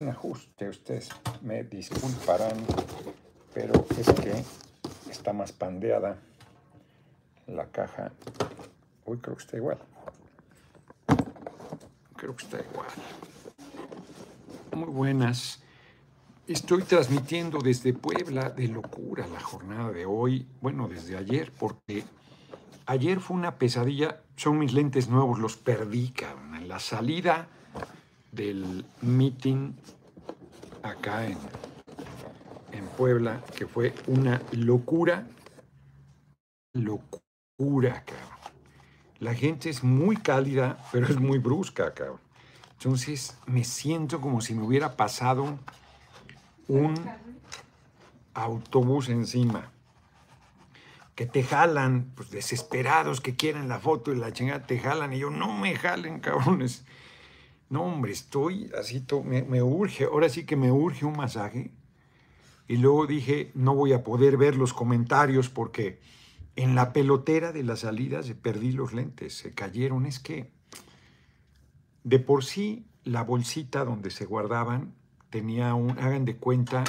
un ajuste, ustedes me disculparán, pero es que está más pandeada la caja. Uy, creo que está igual. Creo que está igual. Muy buenas. Estoy transmitiendo desde Puebla de locura la jornada de hoy, bueno, desde ayer, porque ayer fue una pesadilla. Son mis lentes nuevos, los perdí, cabrón. En la salida del meeting acá en, en Puebla, que fue una locura, locura, cabrón. La gente es muy cálida, pero es muy brusca, cabrón. Entonces me siento como si me hubiera pasado un autobús encima. Que te jalan, pues desesperados, que quieren la foto y la chingada, te jalan. Y yo, no me jalen, cabrones. No, hombre, estoy así, me, urge, ahora sí que me urge un masaje. Y luego dije, no voy a poder ver los comentarios porque en la pelotera de la salida se perdí los lentes, se cayeron. Es que de por sí la bolsita donde se guardaban tenía un, hagan de cuenta,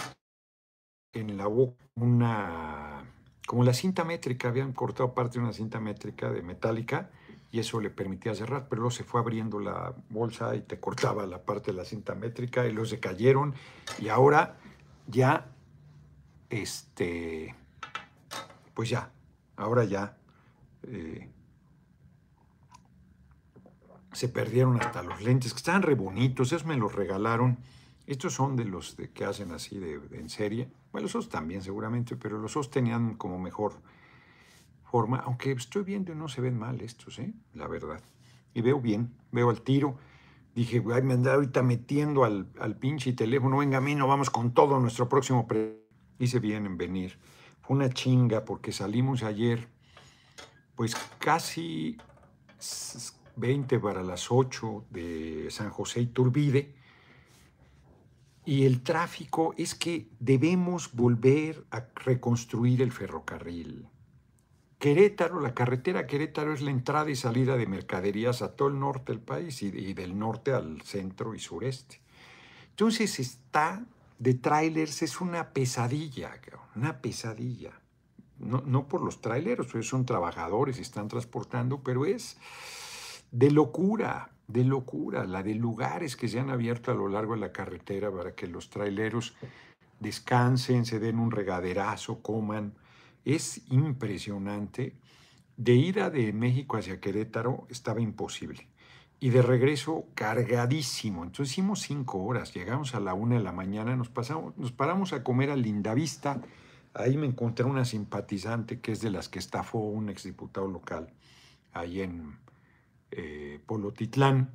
en la boca una, como la cinta métrica, habían cortado parte de una cinta métrica de metálica y eso le permitía cerrar, pero luego se fue abriendo la bolsa y te cortaba la parte de la cinta métrica y luego se cayeron y ahora ya, este, pues ya, ahora ya eh, se perdieron hasta los lentes, que estaban re bonitos, esos me los regalaron. Estos son de los de, que hacen así de, de en serie. Bueno, los otros también seguramente, pero los otros tenían como mejor forma, aunque estoy viendo y no se ven mal estos, ¿eh? la verdad. Y veo bien, veo al tiro. Dije, ay, me andaba ahorita metiendo al, al pinche teléfono, venga a mí, no vamos con todo nuestro próximo pre... Hice bien en venir. Fue una chinga porque salimos ayer, pues casi 20 para las 8 de San José y Turbide. Y el tráfico es que debemos volver a reconstruir el ferrocarril. Querétaro, la carretera Querétaro es la entrada y salida de mercaderías a todo el norte del país y, del norte al centro y sureste. Entonces está de trailers, es una pesadilla, una pesadilla. No, no por los traileros, ellos son trabajadores están transportando, pero es de locura, de locura, la de lugares que se han abierto a lo largo de la carretera para que los traileros descansen, se den un regaderazo, coman es impresionante. De ida de México hacia Querétaro estaba imposible. Y de regreso cargadísimo. Entonces hicimos cinco horas. Llegamos a la una de la mañana, nos, pasamos, nos paramos a comer a Lindavista. Ahí me encontré una simpatizante que es de las que estafó un exdiputado local, ahí en eh, Polotitlán.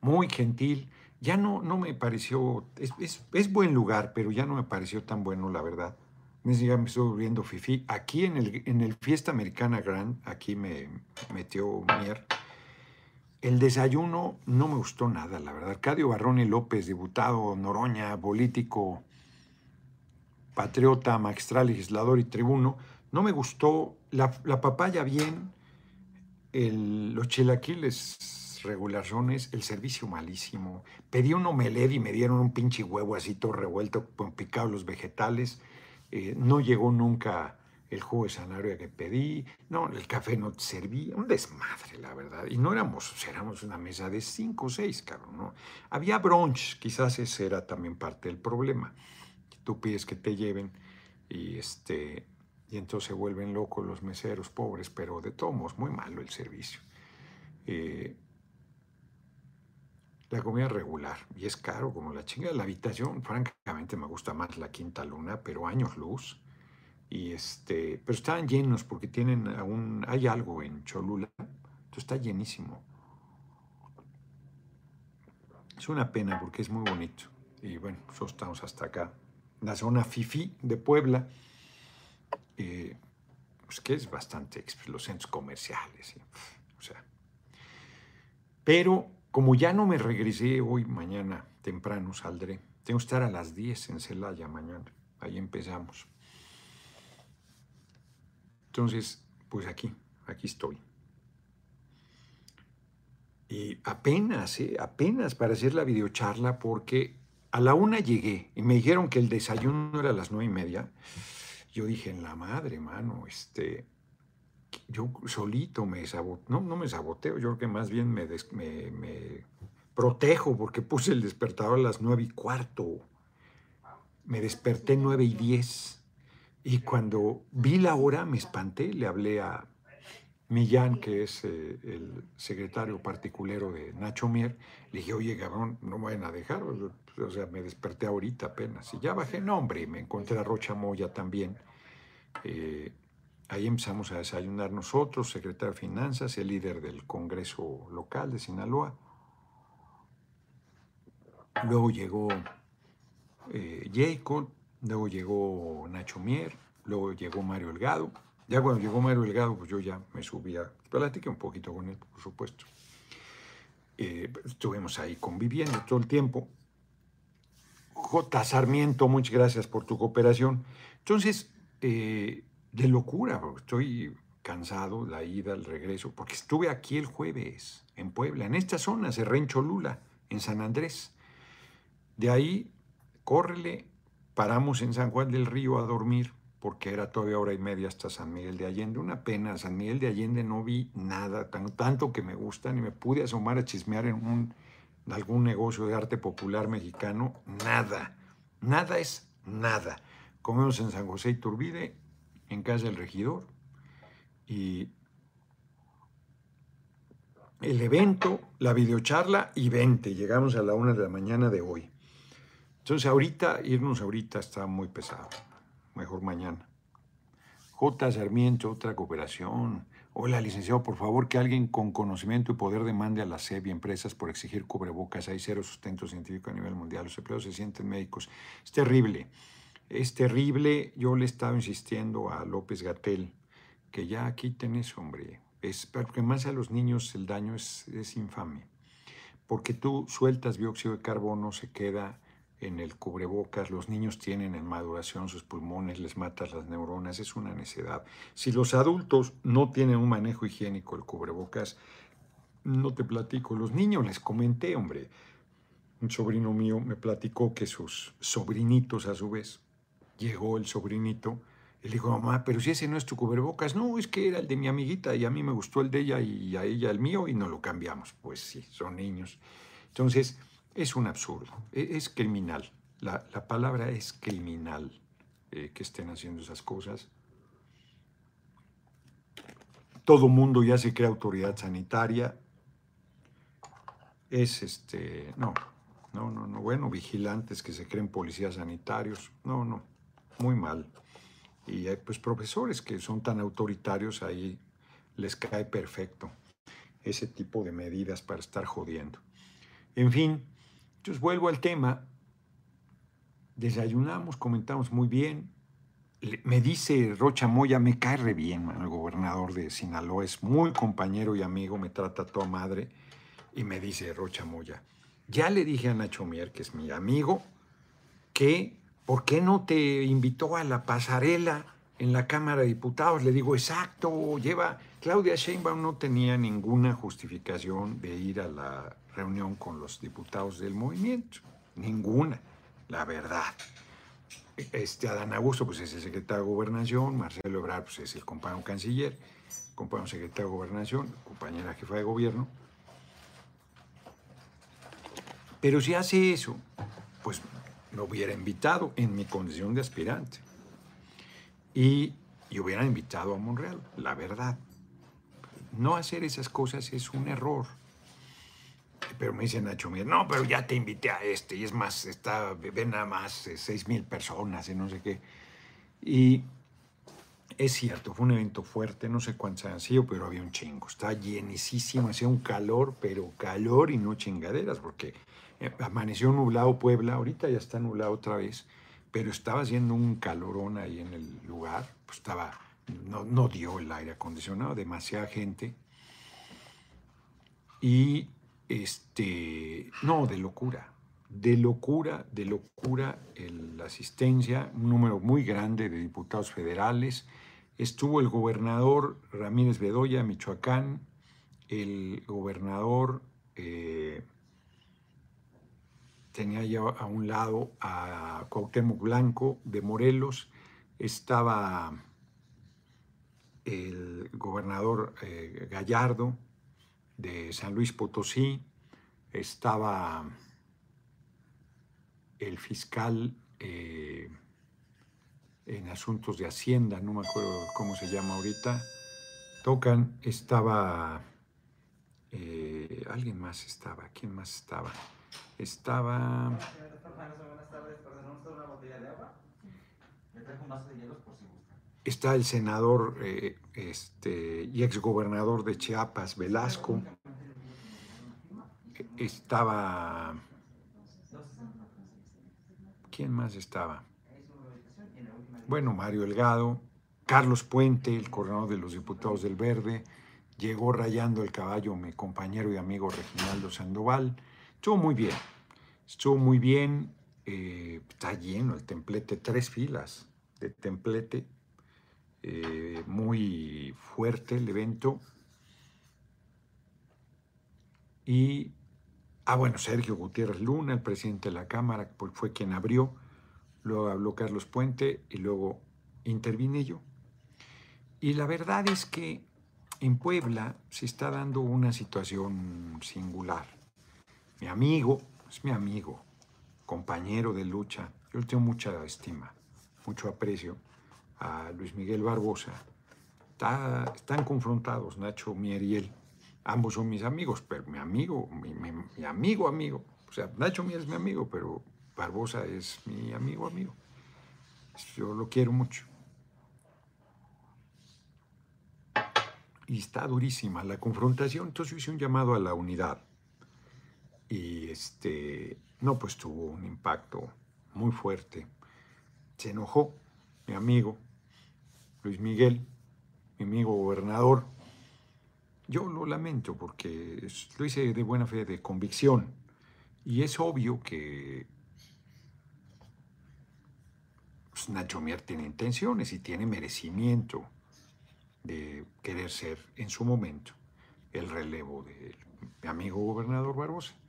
Muy gentil. Ya no, no me pareció, es, es, es buen lugar, pero ya no me pareció tan bueno, la verdad ya me estoy volviendo fifi. Aquí en el, en el Fiesta Americana Grand, aquí me metió Mier, el desayuno no me gustó nada, la verdad. Arcadio Barrone López, diputado Noroña, político, patriota, magistral, legislador y tribuno, no me gustó. La, papaya bien, los chilaquiles regularones, el servicio malísimo. Pedí un omelette y me dieron un pinche huevo así todo revuelto, con picados los vegetales eh, no llegó nunca el jugo de zanahoria que pedí, no, el café no servía, un desmadre, la verdad. Y no éramos, éramos una mesa de cinco o seis, cabrón, ¿no? Había brunch, quizás ese era también parte del problema. Tú pides que te lleven y este y entonces se vuelven locos los meseros pobres, pero de todos modos, muy malo el servicio. Eh, la comida regular y es caro como la chinga. La habitación, francamente, me gusta más la Quinta Luna, pero años luz. Y este, pero estaban llenos porque tienen aún, hay algo en Cholula, entonces está llenísimo. Es una pena porque es muy bonito. Y bueno, nosotros estamos hasta acá. La zona Fifi de Puebla, eh, pues que es bastante, los centros comerciales. O sea, pero como ya no me regresé hoy, mañana temprano saldré. Tengo que estar a las 10 en Celaya mañana. Ahí empezamos. Entonces, pues aquí, aquí estoy. Y apenas, ¿eh? apenas para hacer la videocharla porque a la una llegué y me dijeron que el desayuno era a las nueve y media. Yo dije, en la madre, mano, este, yo solito me saboteo, no, no me saboteo, yo creo que más bien me, protejo porque puse el despertador a las nueve y cuarto. Me desperté nueve y diez. Y cuando vi la hora me espanté, le hablé a Millán, que es eh, el secretario particulero de Nacho Mier, le dije, oye, cabrón, no me vayan a dejar, o sea, me desperté ahorita apenas. Y ya bajé, no, hombre, me encontré a Rocha Moya también. Eh, ahí empezamos a desayunar nosotros, secretario de Finanzas, el líder del Congreso local de Sinaloa. Luego llegó eh, Jacob, luego llegó Nacho Mier, luego llegó Mario Delgado. Ya cuando llegó Mario Delgado, pues yo ya me subía, platiqué un poquito con él, por supuesto. Eh, estuvimos ahí conviviendo todo el tiempo. J. Sarmiento, muchas gracias por tu cooperación. Entonces, eh, de locura, porque estoy cansado, la ida, el regreso, porque estuve aquí el jueves, en Puebla, en esta zona, Cerrén Cholula, en San Andrés. De ahí, córrele, paramos en San Juan del Río a dormir, porque era todavía hora y media hasta San Miguel de Allende. Una pena, San Miguel de Allende no vi nada, tanto que me gusta, ni me pude asomar a chismear en algún negocio de arte popular mexicano, nada, nada es nada. Comemos en San José Iturbide, en casa del regidor, y el evento, la videocharla y 20. Llegamos a la una de la mañana de hoy. Entonces ahorita, irnos ahorita está muy pesado. Mejor mañana. J. Sarmiento, otra cooperación. Hola, licenciado, por favor, que alguien con conocimiento y poder demande a la SEB empresas por exigir cubrebocas. Hay cero sustento científico a nivel mundial. Los empleados se sienten médicos. Es terrible. Es terrible. Yo le estaba insistiendo a López Gatel que ya quiten eso, hombre. Es, porque más a los niños el daño es, es infame. Porque tú sueltas dióxido de carbono, se queda en el cubrebocas, los niños tienen en maduración sus pulmones, les matas las neuronas, es una necedad. Si los adultos no tienen un manejo higiénico el cubrebocas, no te platico, los niños les comenté, hombre, un sobrino mío me platicó que sus sobrinitos a su vez, llegó el sobrinito, y le dijo, mamá, pero si ese no es tu cubrebocas, no, es que era el de mi amiguita y a mí me gustó el de ella y a ella el mío y no lo cambiamos. Pues sí, son niños. Entonces, es un absurdo, e, es criminal. La, palabra es criminal eh, que estén haciendo esas cosas. Todo mundo ya se cree autoridad sanitaria. Es este, no, no, no, no, bueno, vigilantes que se creen policías sanitarios. No, no, muy mal. Y hay pues profesores que son tan autoritarios, ahí les cae perfecto ese tipo de medidas para estar jodiendo. En fin, entonces vuelvo al tema. Desayunamos, comentamos muy bien. Me dice Rocha Moya, me cae re bien, el gobernador de Sinaloa, es muy compañero y amigo, me trata toda madre. Y me dice Rocha Moya, ya le dije a Nacho Mier, que es mi amigo, que ¿por qué no te invitó a la pasarela en la Cámara de Diputados? Le digo, exacto, lleva... Claudia Sheinbaum no tenía ninguna justificación de ir a la reunión con los diputados del movimiento. Ninguna, la verdad. Este Adán Augusto pues, es el secretario de Gobernación, Marcelo Ebrard pues, es el compañero canciller, compañero secretario de Gobernación, compañera jefa de gobierno. Pero si hace eso, pues me hubiera invitado en mi condición de aspirante. Y, y hubiera invitado a Monreal, la verdad. No hacer esas cosas es un error. Pero me dice Nacho Mier, no, pero ya te invité a este, y es más, está, ven nada más eh, seis mil personas y no sé qué. Y es cierto, fue un evento fuerte, no sé cuántos han sido, pero había un chingo. Está llenísimo, hacía un calor, pero calor y no chingaderas, porque eh, amaneció nublado Puebla, ahorita ya está nublado otra vez, pero estaba haciendo un calorón ahí en el lugar, pues estaba, no, no dio el aire acondicionado, demasiada gente. Y este, no, de locura, de locura, de locura la asistencia, un número muy grande de diputados federales. Estuvo el gobernador Ramírez Bedoya, Michoacán, el gobernador eh, tenía ya a un lado a Cuauhtémoc Blanco de Morelos, estaba el gobernador eh, Gallardo de San Luis Potosí, estaba el fiscal eh, en asuntos de Hacienda, no me acuerdo cómo se llama ahorita, tocan, estaba, eh, alguien más estaba, ¿quién más estaba? Estaba... Está el senador eh, este, y de Chiapas, Velasco. Estaba... ¿Quién más estaba? Bueno, Mario Elgado, Carlos Puente, el coordinador de los diputados del Verde, llegó rayando el caballo mi compañero y amigo Reginaldo Sandoval. Estuvo muy bien, estuvo muy bien, eh, está lleno el templete, tres filas de templete, eh, muy fuerte el evento. Y, ah, bueno, Sergio Gutiérrez Luna, el presidente de la Cámara, pues fue quien abrió, luego habló Carlos Puente y luego intervine yo. Y la verdad es que en Puebla se está dando una situación singular mi amigo, es mi amigo, compañero de lucha. Yo le tengo mucha estima, mucho aprecio a Luis Miguel Barbosa. están confrontados Nacho Mier y él. Ambos son mis amigos, pero mi amigo, mi, amigo, amigo. O sea, Nacho Mier es mi amigo, pero Barbosa es mi amigo, amigo. Yo lo quiero mucho. Y está durísima la confrontación, entonces yo hice un llamado a la unidad y este, no, pues tuvo un impacto muy fuerte. Se enojó mi amigo Luis Miguel, mi amigo gobernador. Yo lo lamento porque lo hice de buena fe, de convicción. Y es obvio que pues, Nacho Mier tiene intenciones y tiene merecimiento de querer ser en su momento el relevo de mi amigo gobernador Barbosa.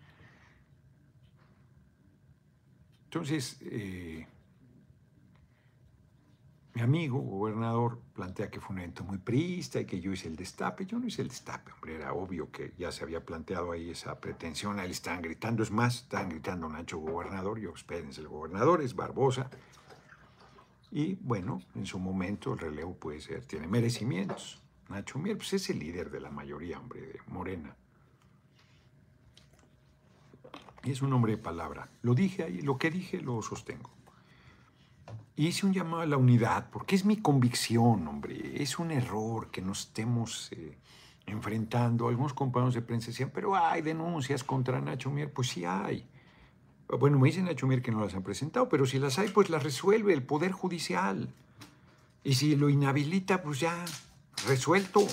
Entonces, eh, mi amigo, gobernador, plantea que fue un evento muy prista y que yo hice el destape. Yo no hice el destape, hombre, era obvio que ya se había planteado ahí esa pretensión. Ahí estaban gritando, es más, estaban gritando Nacho gobernador. Yo, espérense, el gobernador es Barbosa. Y bueno, en su momento el relevo puede ser, tiene merecimientos. Nacho Mier, pues es el líder de la mayoría, hombre, de Morena. Es un hombre de palabra. Lo dije ahí, lo que dije lo sostengo. Hice un llamado a la unidad, porque es mi convicción, hombre. Es un error que nos estemos eh, enfrentando. Algunos compañeros de prensa decían, pero hay denuncias contra Nacho Mier. Pues sí hay. Bueno, me dice Nacho Mier que no las han presentado, pero si las hay, pues las resuelve el Poder Judicial. Y si lo inhabilita, pues ya, resuelto.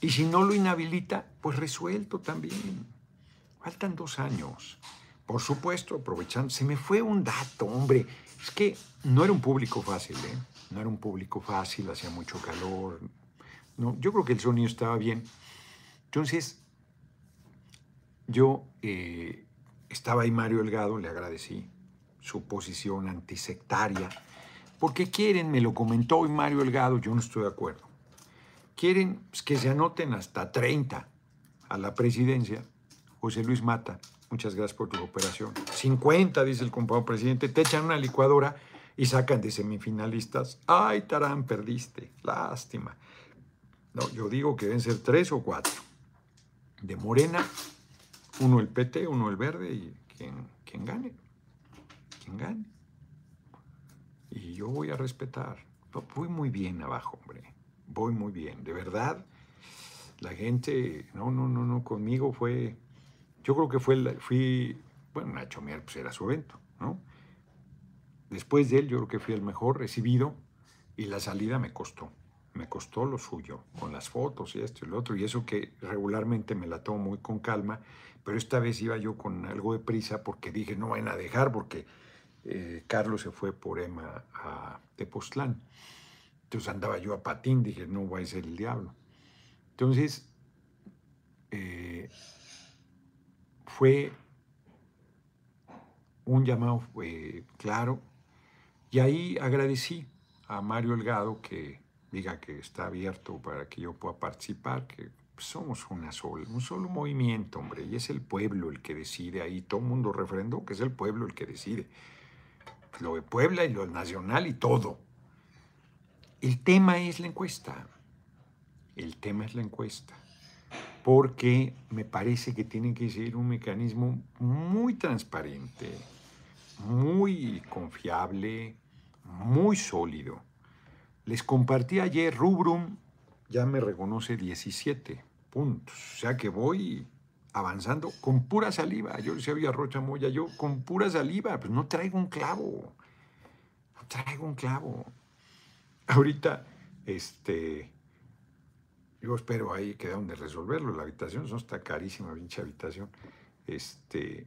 Y si no lo inhabilita, pues resuelto también. Faltan dos años. Por supuesto, aprovechando, se me fue un dato, hombre. Es que no era un público fácil, ¿eh? No era un público fácil, hacía mucho calor. No, yo creo que el sonido estaba bien. Entonces, yo eh, estaba ahí Mario Elgado, le agradecí su posición antisectaria, porque quieren, me lo comentó hoy Mario Elgado, yo no estoy de acuerdo, quieren pues, que se anoten hasta 30 a la presidencia José Luis Mata, muchas gracias por tu cooperación. 50, dice el compañero presidente, te echan una licuadora y sacan de semifinalistas. Ay, Tarán, perdiste. Lástima. No, yo digo que deben ser tres o cuatro. De Morena, uno el PT, uno el Verde y quien, gane. Quien gane. Y yo voy a respetar. Voy muy bien abajo, hombre. Voy muy bien. De verdad, la gente, no, no, no, no, conmigo fue yo creo que fue, fui, bueno, Nacho Mier pues era su evento, ¿no? Después de él yo creo que fui el mejor recibido y la salida me costó, me costó lo suyo, con las fotos y esto y lo otro, y eso que regularmente me la tomo muy con calma, pero esta vez iba yo con algo de prisa porque dije, no van a dejar porque eh, Carlos se fue por Emma a Tepoztlán. Entonces andaba yo a patín, dije, no voy a ser el diablo. Entonces, eh, fue un llamado eh, claro y ahí agradecí a Mario Elgado que diga que está abierto para que yo pueda participar, que somos una sola, un solo movimiento, hombre, y es el pueblo el que decide ahí, todo el mundo refrendó que es el pueblo el que decide. Lo de Puebla y lo nacional y todo. El tema es la encuesta. El tema es la encuesta. Porque me parece que tiene que ser un mecanismo muy transparente, muy confiable, muy sólido. Les compartí ayer Rubrum, ya me reconoce 17 puntos. O sea que voy avanzando con pura saliva. Yo decía a Rocha Moya, yo con pura saliva, pues no traigo un clavo. No traigo un clavo. Ahorita, este, yo espero ahí que donde resolverlo. La habitación no está carísima, pinche habitación. Este,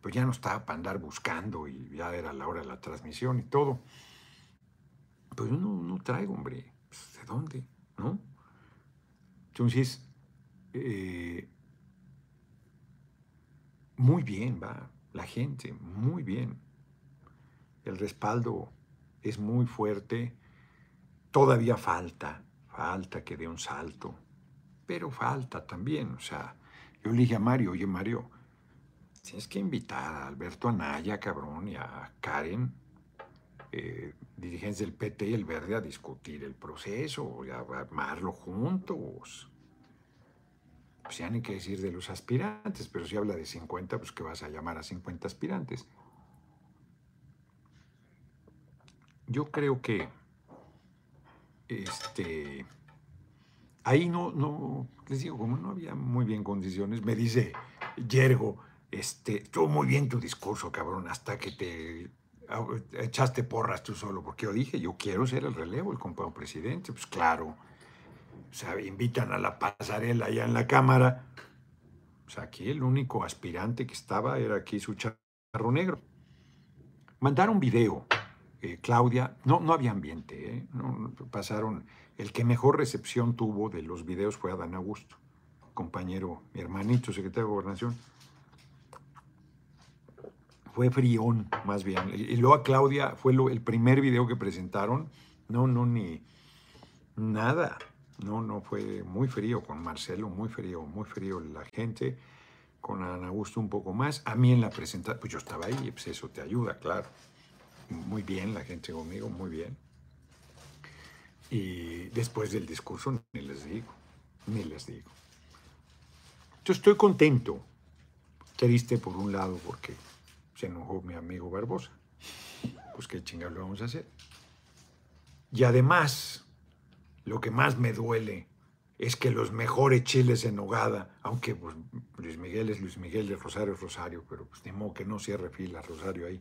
pues ya no estaba para andar buscando y ya era la hora de la transmisión y todo. Pues yo no, traigo, hombre. Pues, ¿De dónde? ¿No? Entonces, eh, muy bien va la gente, muy bien. El respaldo es muy fuerte. Todavía falta, falta que dé un salto, pero falta también. O sea, yo le dije a Mario, oye Mario, tienes que invitar a Alberto Anaya, cabrón, y a Karen, eh, dirigentes del PT y el Verde, a discutir el proceso, y a armarlo juntos. Pues ya ni que decir de los aspirantes, pero si habla de 50, pues que vas a llamar a 50 aspirantes. Yo creo que este ahí no, no, les digo, como no había muy bien condiciones, me dice Yergo, este, estuvo muy bien tu discurso, cabrón, hasta que te echaste porras tú solo, porque yo dije, yo quiero ser el relevo, el compañero presidente, pues claro. O sea, invitan a la pasarela allá en la Cámara. Sea, aquí el único aspirante que estaba era aquí su charro negro. Mandaron video, eh, Claudia, no, no había ambiente, ¿eh? pasaron, el que mejor recepción tuvo de los videos fue Adán Augusto, compañero, mi hermanito, secretario de Gobernación fue frión, más bien. Y luego a Claudia fue el primer video que presentaron. No, no, ni nada. No, no, fue muy frío con Marcelo, muy frío, muy frío la gente. Con Ana Augusto un poco más. A mí en la presentación, pues yo estaba ahí, pues eso te ayuda, claro. Muy bien la gente conmigo, muy bien. Y después del discurso, ni les digo, ni les digo. Yo estoy contento, triste por un lado, porque se enojó mi amigo Barbosa. Pues qué chingados lo vamos a hacer. Y además, lo que más me duele es que los mejores chiles en nogada, aunque pues, Luis Miguel es Luis Miguel de Rosario es Rosario, pero pues ni que no cierre fila Rosario ahí,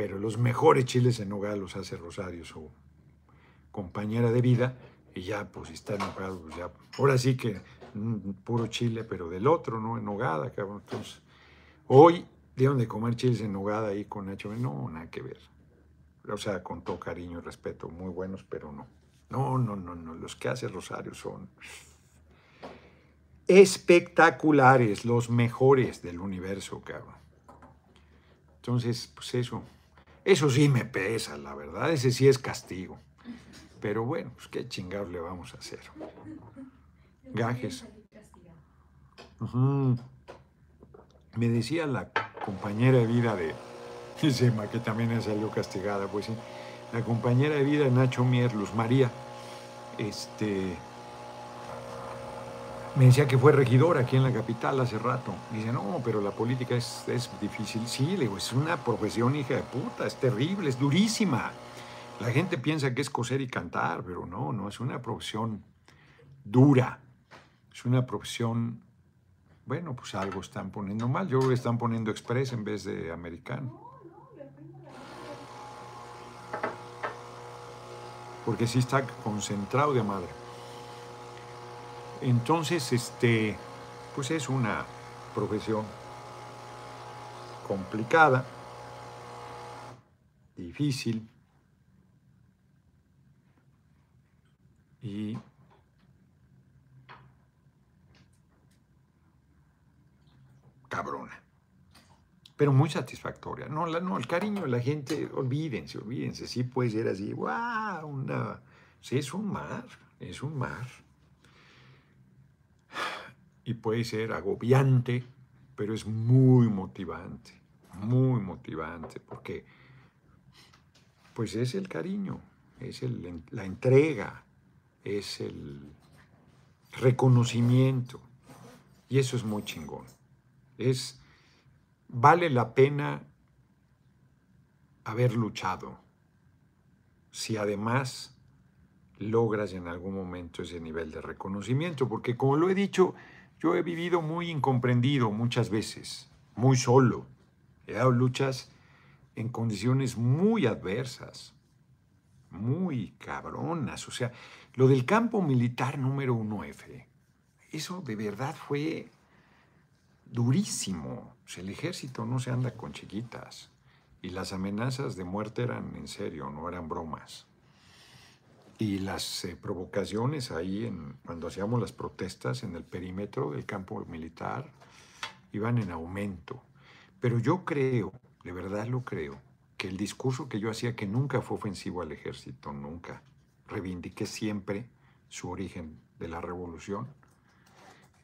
pero los mejores chiles en nogada los hace Rosario, su compañera de vida, y ya pues está enojado, pues ya, ahora sí que mm, puro chile, pero del otro, ¿no? En nogada, cabrón. Entonces, hoy dieron de comer chiles en nogada ahí con Nacho. No, nada que ver. O sea, con todo cariño y respeto, muy buenos, pero no. No, no, no, no. Los que hace Rosario son espectaculares, los mejores del universo, cabrón. Entonces, pues eso. Eso sí me pesa, la verdad. Ese sí es castigo. Pero bueno, pues qué chingados le vamos a hacer. Gajes. Me decía la compañera de vida de Sema, que también salió castigada, pues sí, la compañera de vida de Nacho Mier, Luz María, este, me decía que fue regidora aquí en la capital hace rato. dice, no, pero la política es, es difícil. Sí, le digo, es una profesión hija de puta, es terrible, es durísima. La gente piensa que es coser y cantar, pero no, no, es una profesión dura. Es una profesión bueno, pues algo están poniendo mal. Yo creo que están poniendo express en vez de americano. Porque sí está concentrado de madre. Entonces, este, pues es una profesión complicada, difícil y cabrona. pero muy satisfactoria. No, la, no, el cariño la gente, olvídense, olvídense, sí puede ser así, wow, una, sí es un mar, es un mar. Y puede ser agobiante, pero es muy motivante, muy motivante, porque pues es el cariño, es el, la entrega, es el reconocimiento. Y eso es muy chingón. Es, vale la pena haber luchado si además logras en algún momento ese nivel de reconocimiento, porque como lo he dicho, yo he vivido muy incomprendido muchas veces, muy solo. He dado luchas en condiciones muy adversas, muy cabronas. O sea, lo del campo militar número 1F, eso de verdad fue durísimo. el ejército no se anda con chiquitas. Y las amenazas de muerte eran en serio, no eran bromas. Y las eh, provocaciones ahí, en, cuando hacíamos las protestas en el perímetro del campo militar, iban en aumento. Pero yo creo, de verdad lo creo, que el discurso que yo hacía, que nunca fue ofensivo al ejército, nunca, reivindiqué siempre su origen de la revolución,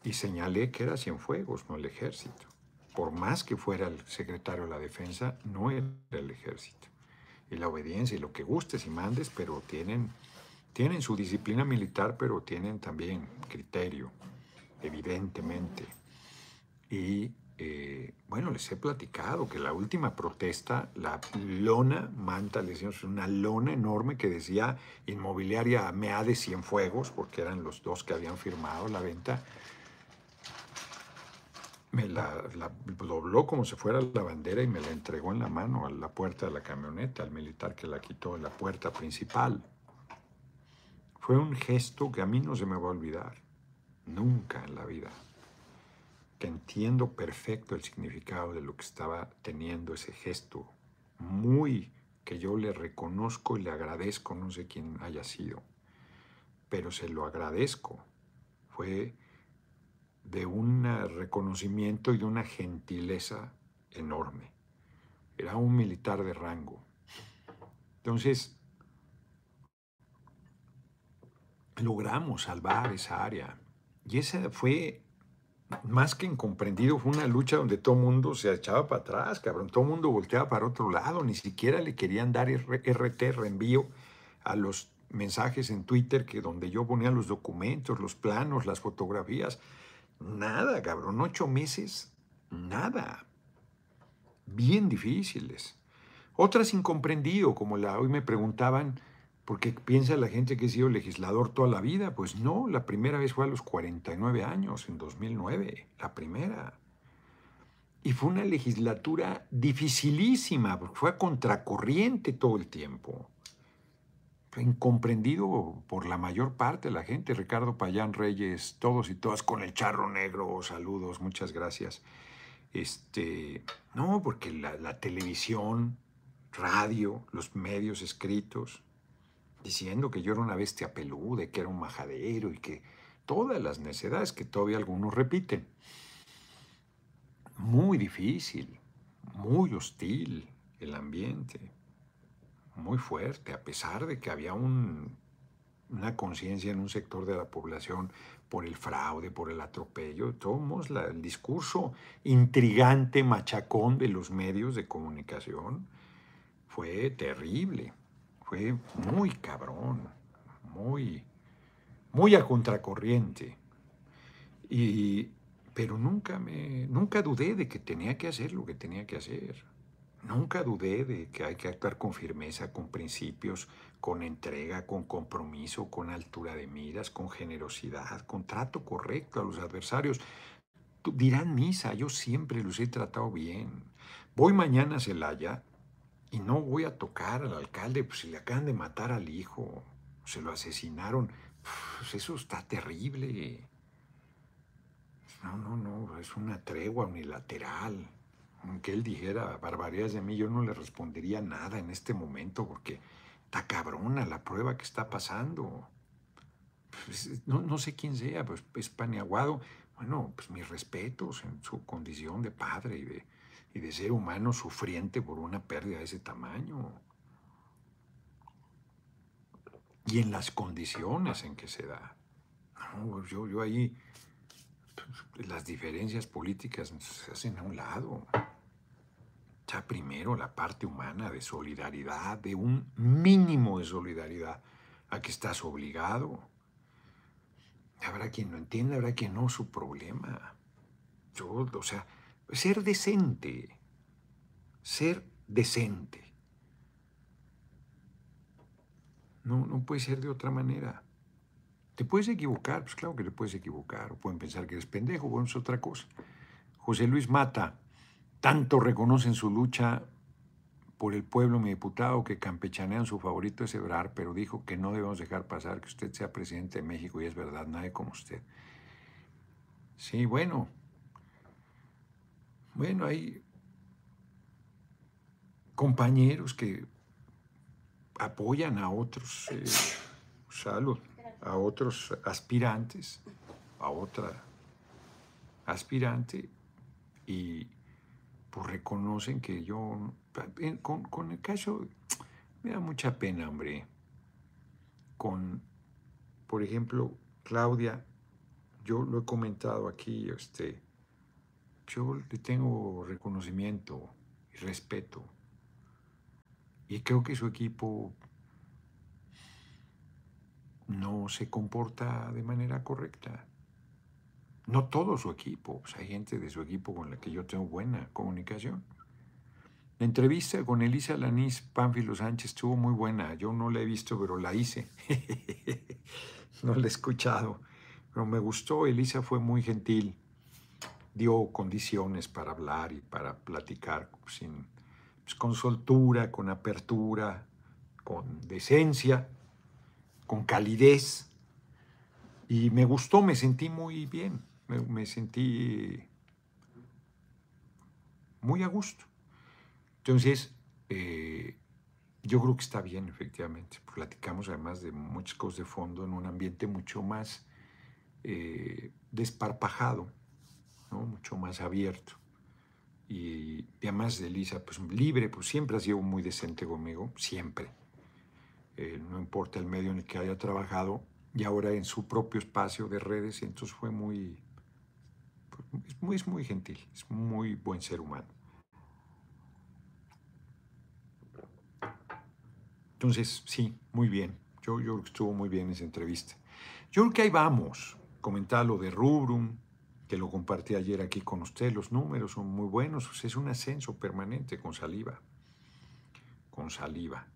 y señalé que era Cienfuegos, no el ejército. Por más que fuera el secretario de la defensa, no era el ejército. Y la obediencia y lo que gustes y mandes, pero tienen, tienen su disciplina militar, pero tienen también criterio, evidentemente. Y eh, bueno, les he platicado que la última protesta, la lona, manta, decíamos, una lona enorme que decía inmobiliaria MEA de Cienfuegos, porque eran los dos que habían firmado la venta, me la, dobló como si fuera la bandera y me la entregó en la mano a la puerta de la camioneta, al militar que la quitó en la puerta principal. Fue un gesto que a mí no se me va a olvidar, nunca en la vida, que entiendo perfecto el significado de lo que estaba teniendo ese gesto, muy que yo le reconozco y le agradezco, no sé quién haya sido, pero se lo agradezco. Fue de un reconocimiento y de una gentileza enorme. Era un militar de rango. Entonces, logramos salvar esa área. Y esa fue, más que incomprendido, fue una lucha donde todo mundo se echaba para atrás, cabrón. Todo mundo volteaba para otro lado. Ni siquiera le querían dar RT, reenvío, a los mensajes en Twitter que donde yo ponía los documentos, los planos, las fotografías. Nada, cabrón, ocho meses, nada. Bien difíciles. Otras incomprendido, como la hoy me preguntaban, ¿por qué piensa la gente que he sido legislador toda la vida? Pues no, la primera vez fue a los 49 años, en 2009, la primera. Y fue una legislatura dificilísima, porque fue a contracorriente todo el tiempo incomprendido por la mayor parte de la gente. Ricardo Payán Reyes, todos y todas con el charro negro, saludos, muchas gracias. Este, no, porque la, televisión, radio, los medios escritos, diciendo que yo era una bestia peluda, que era un majadero y que todas las necedades que todavía algunos repiten. Muy difícil, muy hostil el ambiente muy fuerte, a pesar de que había una conciencia en un sector de la población por el fraude, por el atropello, tomos el discurso intrigante, machacón de los medios de comunicación fue terrible, fue muy cabrón, muy, muy a contracorriente. Y, pero nunca, me, nunca dudé de que tenía que hacer lo que tenía que hacer. Nunca dudé de que hay que actuar con firmeza, con principios, con entrega, con compromiso, con altura de miras, con generosidad, con trato correcto a los adversarios. Dirán misa, yo siempre los he tratado bien. Voy mañana a Celaya y no voy a tocar al alcalde, pues si le acaban de matar al hijo, se lo asesinaron, pues eso está terrible. No, no, no, es una tregua unilateral aunque él dijera barbaridades de mí, yo no le respondería nada en este momento porque está cabrona la prueba que está pasando. Pues, no, sé quién sea, pues es Paniaguado. Bueno, pues mis respetos en su condición de padre y de, y de ser humano sufriente por una pérdida de ese tamaño. Y en las condiciones en que se da. yo, yo ahí, pues, las diferencias políticas se hacen a un lado. Ya primero la parte humana de solidaridad, de un mínimo de solidaridad a que estás obligado. Habrá quien lo entienda, habrá quien no, su problema. Yo, o sea, ser decente, ser decente. No, no puede ser de otra manera. Te puedes equivocar, pues claro que te puedes equivocar, pueden pensar que eres pendejo, bueno, es otra cosa. José Luis Mata, tanto reconocen su lucha por el pueblo, mi diputado, que campechanean su favorito es Ebrar, pero dijo que no debemos dejar pasar que usted sea presidente de México, y es verdad, nadie como usted. Sí, bueno. Bueno, hay compañeros que apoyan a otros, eh, salud, a otros aspirantes, a otra aspirante, y pues reconocen que yo, con, el caso, me da mucha pena, hombre. Con, por ejemplo, Claudia, yo lo he comentado aquí, este, yo le tengo reconocimiento y respeto. Y creo que su equipo no se comporta de manera correcta. No todo su equipo, hay gente de su equipo con la que yo tengo buena comunicación. La entrevista con Elisa Lanís Pánfilo Sánchez estuvo muy buena. Yo no la he visto, pero la hice. no la he escuchado, pero me gustó. Elisa fue muy gentil. Dio condiciones para hablar y para platicar sin, pues, con soltura, con apertura, con decencia, con calidez. Y me gustó, me sentí muy bien me, sentí muy a gusto. Entonces, eh, yo creo que está bien, efectivamente. Platicamos además de muchas cosas de fondo en un ambiente mucho más eh, desparpajado, mucho más abierto. Y, además de Elisa, pues libre, pues siempre ha sido muy decente conmigo, siempre. Eh, no importa el medio en el que haya trabajado, y ahora en su propio espacio de redes, y entonces fue muy, es muy, gentil, es muy buen ser humano. Entonces, sí, muy bien. Yo, yo creo que estuvo muy bien esa entrevista. Yo creo que ahí vamos. Comentaba lo de Rubrum, que lo compartí ayer aquí con usted. Los números son muy buenos. es un ascenso permanente con saliva. Con saliva.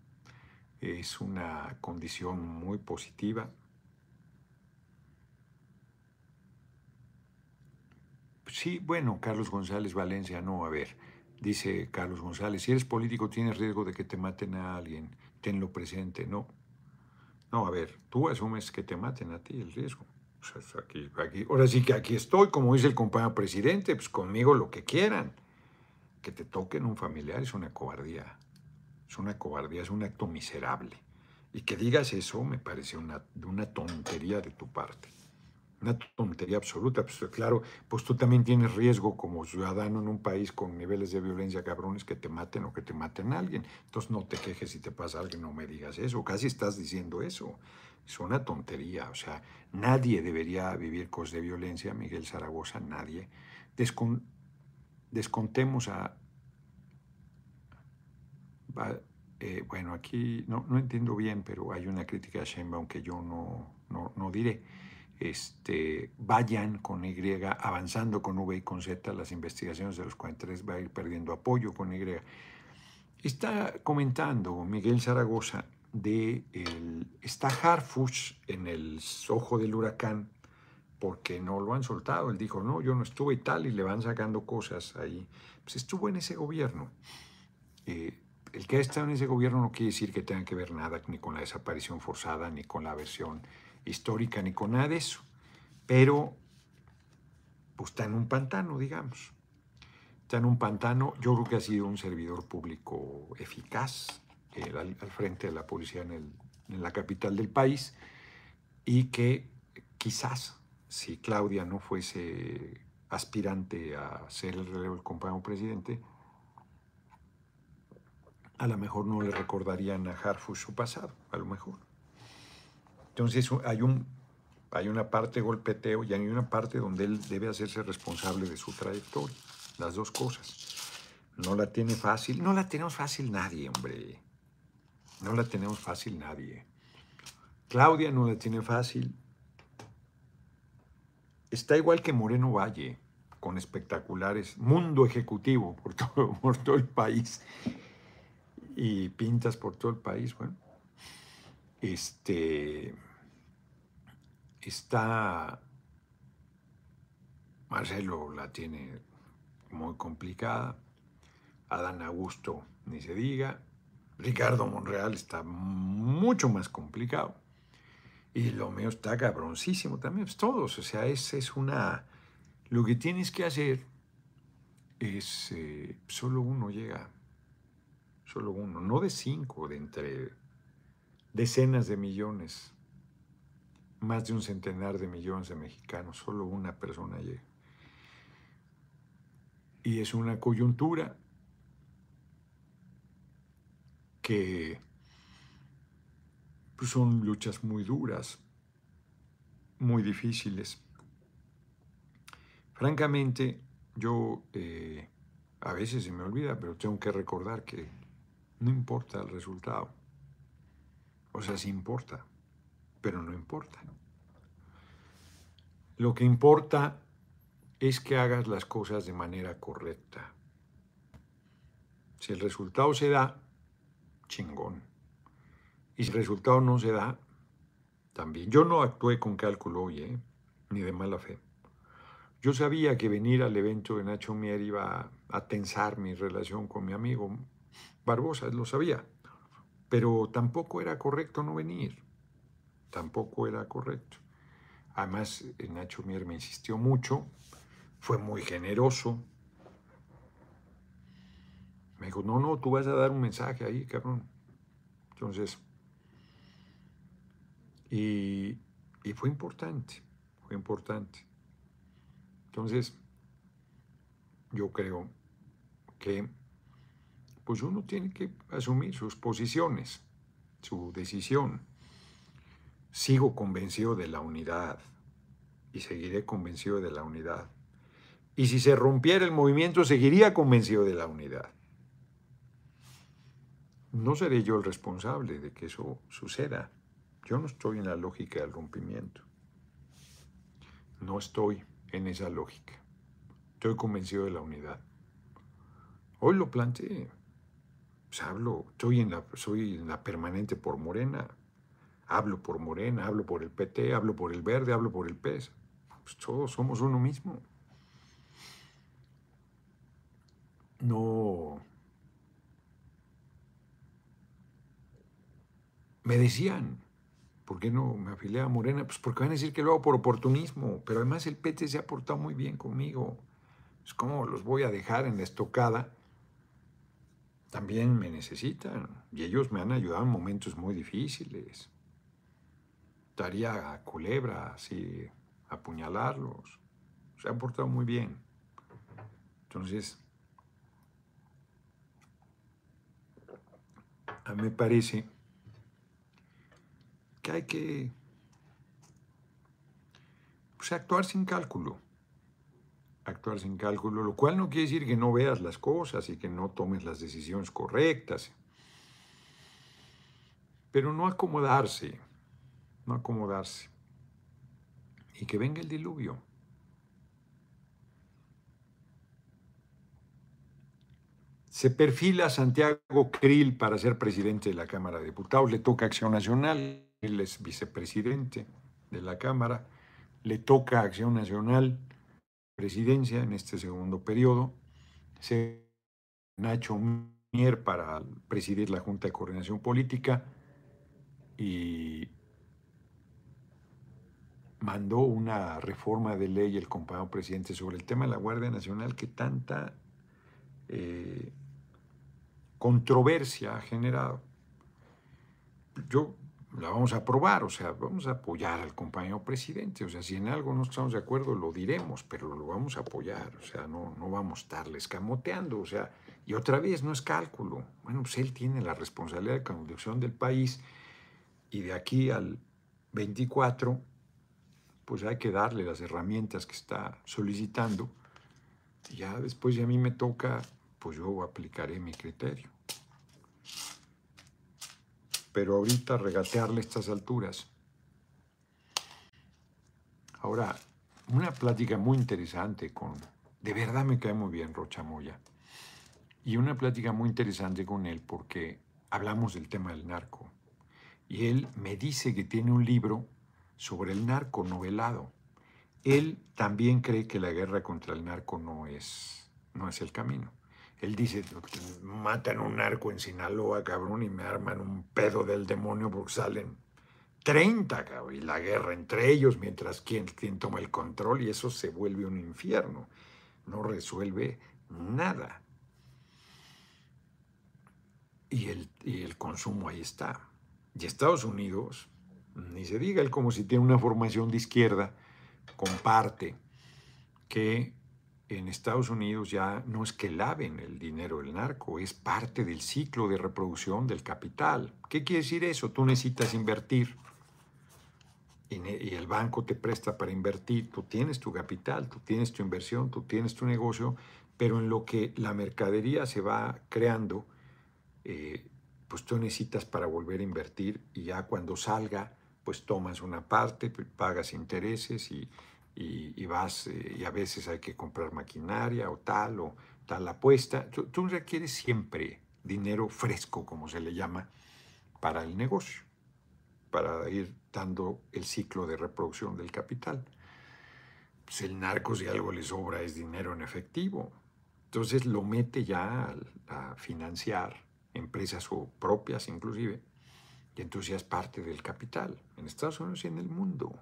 Es una condición muy positiva. Sí, bueno, Carlos González Valencia, no, a ver, dice Carlos González, si eres político tienes riesgo de que te maten a alguien, tenlo presente, no. No, a ver, tú asumes que te maten a ti el riesgo. Sea, aquí, aquí, ahora sí que aquí estoy, como dice el compañero presidente, pues conmigo lo que quieran. Que te toquen un familiar es una cobardía. Es una cobardía, es un acto miserable. Y que digas eso me parece una, una tontería de tu parte una tontería absoluta. Pues claro, pues tú también tienes riesgo como ciudadano en un país con niveles de violencia cabrones que te maten o que te maten a alguien. Entonces no te quejes si te pasa algo, no me digas eso. Casi estás diciendo eso. Es una tontería. O sea, nadie debería vivir cosas de violencia, Miguel Zaragoza, nadie. descontemos a... Eh, bueno, aquí no, no entiendo bien, pero hay una crítica a Sheinbaum que yo no, no, no diré este, vayan con Y, avanzando con V y con Z, las investigaciones de los 43 va a ir perdiendo apoyo con Y. Está comentando Miguel Zaragoza de el, está Harfush en el ojo del huracán porque no lo han soltado. Él dijo, no, yo no estuve y tal, y le van sacando cosas ahí. Pues estuvo en ese gobierno. Eh, el que ha estado en ese gobierno no quiere decir que tenga que ver nada ni con la desaparición forzada, ni con la versión histórica ni con nada de eso, pero pues, está en un pantano, digamos. Está en un pantano, yo creo que ha sido un servidor público eficaz al, frente de la policía en, la capital del país y que quizás si Claudia no fuese aspirante a ser el relevo del compañero presidente, a lo mejor no le recordarían a Harfush su pasado, a lo mejor. Entonces hay, un, hay una parte golpeteo y hay una parte donde él debe hacerse responsable de su trayectoria, las dos cosas. No la tiene fácil, no la tenemos fácil nadie, hombre. No la tenemos fácil nadie. Claudia no la tiene fácil. Está igual que Moreno Valle, con espectaculares, mundo ejecutivo por todo, por todo el país y pintas por todo el país. Bueno, este está Marcelo la tiene muy complicada. Adán Augusto, ni se diga. Ricardo Monreal está mucho más complicado. Y lo mío está cabroncísimo también. Pues todos, o sea, es, es una... Lo que tienes que hacer es... Eh, solo uno llega. Solo uno. No de cinco, de entre decenas de millones. Más de un centenar de millones de mexicanos. Solo una persona llega. Y es una coyuntura que pues, son luchas muy duras, muy difíciles. Francamente, yo eh, a veces se me olvida, pero tengo que recordar que no importa el resultado. O sea, sí importa, pero no importa. Lo que importa es que hagas las cosas de manera correcta. Si el resultado se da, chingón. Y si el resultado no se da, también. Yo no actué con cálculo hoy, ¿eh? ni de mala fe. Yo sabía que venir al evento de Nacho Mier iba a tensar mi relación con mi amigo Barbosa, lo sabía. Pero tampoco era correcto no venir. Tampoco era correcto. Además, Nacho Mier me insistió mucho, fue muy generoso, me dijo, no, no, tú vas a dar un mensaje ahí, cabrón. Entonces, y, fue importante, fue importante. Entonces, yo creo que pues uno tiene que asumir sus posiciones, su decisión. Sigo convencido de la unidad y seguiré convencido de la unidad. Y si se rompiera el movimiento, seguiría convencido de la unidad no seré yo el responsable de que eso suceda. Yo no estoy en la lógica del rompimiento. No estoy en esa lógica. Estoy convencido de la unidad. Hoy lo planteé. Pues hablo, en la, soy en la permanente por Morena. Hablo por Morena, hablo por el PT, hablo por el Verde, hablo por el PES. Pues todos somos uno mismo. No, me decían, ¿por qué no me afilié a Morena? Pues porque van a decir que lo hago por oportunismo, pero además el PT se ha portado muy bien conmigo. Es como los voy a dejar en la estocada. También me necesitan y ellos me han ayudado en momentos muy difíciles. Daría a culebra, así, apuñalarlos. Se han portado muy bien. Entonces, a mí me parece que hay que pues, actuar sin cálculo. Actuar sin cálculo, lo cual no quiere decir que no veas las cosas y que no tomes las decisiones correctas. Pero no acomodarse, no acomodarse. Y que venga el diluvio. Se perfila Santiago Krill para ser presidente de la Cámara de Diputados, le toca Acción Nacional él es vicepresidente de la Cámara, le toca Acción Nacional, presidencia en este segundo periodo, se Nacho Mier para presidir la Junta de Coordinación Política y mandó una reforma de ley el compañero presidente sobre el tema de la Guardia Nacional que tanta eh, controversia ha generado. Yo la vamos a aprobar, o sea, vamos a apoyar al compañero presidente, o sea, si en algo no estamos de acuerdo lo diremos, pero lo vamos a apoyar, o sea, no, no vamos a estarle escamoteando, o sea, Y otra vez, no es cálculo. Bueno, pues él tiene la responsabilidad de conducción del país y de aquí al 24, pues hay que darle las herramientas que está solicitando. Y ya después, si a mí me toca, pues yo aplicaré mi criterio. Pero ahorita regatearle estas alturas. Ahora, una plática muy interesante con, de verdad me cae muy bien Rocha Moya, y una plática muy interesante con él porque hablamos del tema del narco. Y él me dice que tiene un libro sobre el narco novelado. Él también cree que la guerra contra el narco no es, no es el camino. Él dice, matan un narco en Sinaloa, cabrón, y me arman un pedo del demonio porque salen 30, cabrón, y la guerra entre ellos, mientras quien, toma el control, y eso se vuelve un infierno. No resuelve nada. Y el, y el consumo ahí está. Y Estados Unidos, ni se diga, él como si tiene una formación de izquierda, comparte que en Estados Unidos ya no es que laven el dinero del narco, es parte del ciclo de reproducción del capital. ¿Qué quiere decir eso? Tú necesitas invertir y el banco te presta para invertir, tú tienes tu capital, tú tienes tu inversión, tú tienes tu negocio, pero en lo que la mercadería se va creando, eh, pues tú necesitas para volver a invertir y ya cuando salga, pues tomas una parte, pagas intereses y, vas, eh, y a veces hay que comprar maquinaria o tal o tal apuesta. Tú, tú requieres siempre dinero fresco, como se le llama, para el negocio, para ir dando el ciclo de reproducción del capital. Pues el narco, si algo le sobra, es dinero en efectivo. Entonces lo mete ya a, financiar empresas propias inclusive, y entonces ya es parte del capital, en Estados Unidos y en el mundo.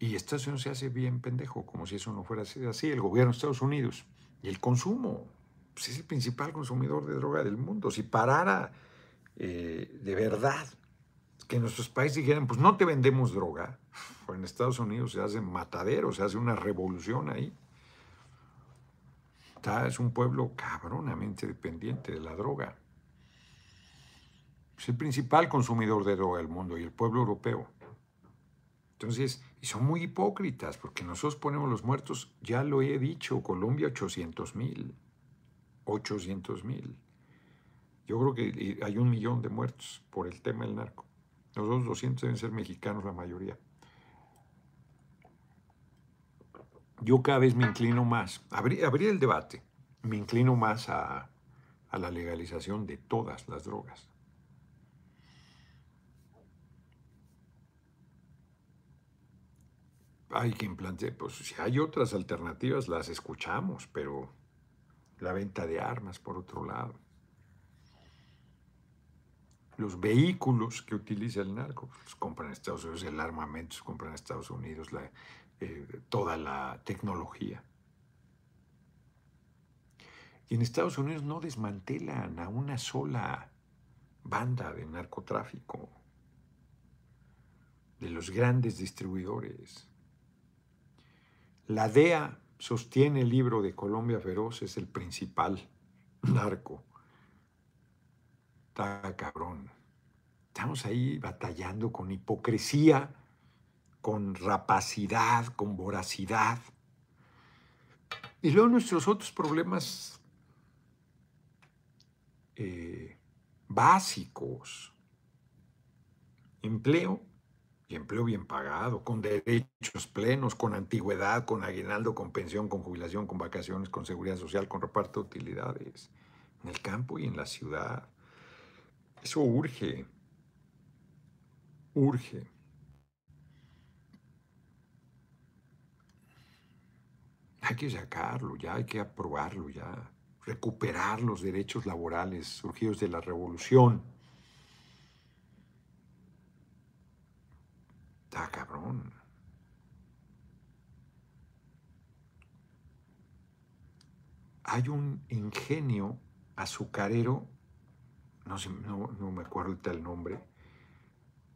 Y Estados Unidos se hace bien pendejo, como si eso no fuera así. El gobierno de Estados Unidos y el consumo, pues es el principal consumidor de droga del mundo. Si parara eh, de verdad que nuestros países dijeran, pues no te vendemos droga. En Estados Unidos se hace matadero, se hace una revolución ahí. es un pueblo cabronamente dependiente de la droga. Es el principal consumidor de droga del mundo y el pueblo europeo. Entonces, y son muy hipócritas porque nosotros ponemos los muertos, ya lo he dicho, Colombia 800 mil, 800 mil. Yo creo que hay un millón de muertos por el tema del narco. Los otros 200 deben ser mexicanos la mayoría. Yo cada vez me inclino más, abrí, el debate, me inclino más a la legalización de todas las drogas. Hay quien plantea, pues si hay otras alternativas las escuchamos, pero la venta de armas por otro lado los vehículos que utiliza el narco. Los compran en Estados Unidos, el armamento se compra en Estados Unidos, eh, toda la tecnología. Y en Estados Unidos no desmantelan a una sola banda de narcotráfico, de los grandes distribuidores. La DEA sostiene el libro de Colombia Feroz, es el principal narco Está cabrón. Estamos ahí batallando con hipocresía, con rapacidad, con voracidad. Y luego nuestros otros problemas eh, básicos. Empleo, y empleo bien pagado, con derechos plenos, con antigüedad, con aguinaldo, con pensión, con jubilación, con vacaciones, con seguridad social, con reparto de utilidades, en el campo y en la ciudad. Eso urge, urge. Hay que sacarlo, ya hay que aprobarlo, ya recuperar los derechos laborales surgidos de la revolución. Está cabrón. Hay un ingenio azucarero no, me acuerdo el nombre,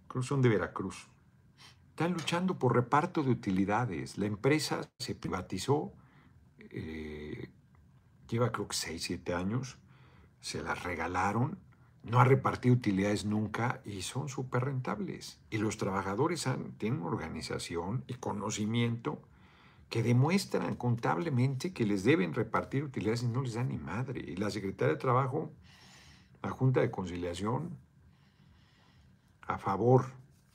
creo son de Veracruz. Están luchando por reparto de utilidades. La empresa se privatizó, eh, lleva creo que 6, 7 años, se las regalaron, no ha repartido utilidades nunca y son súper rentables. Y los trabajadores tienen organización y conocimiento que demuestran contablemente que les deben repartir utilidades y no les da ni madre. Y la Secretaría de Trabajo, la Junta de Conciliación, a favor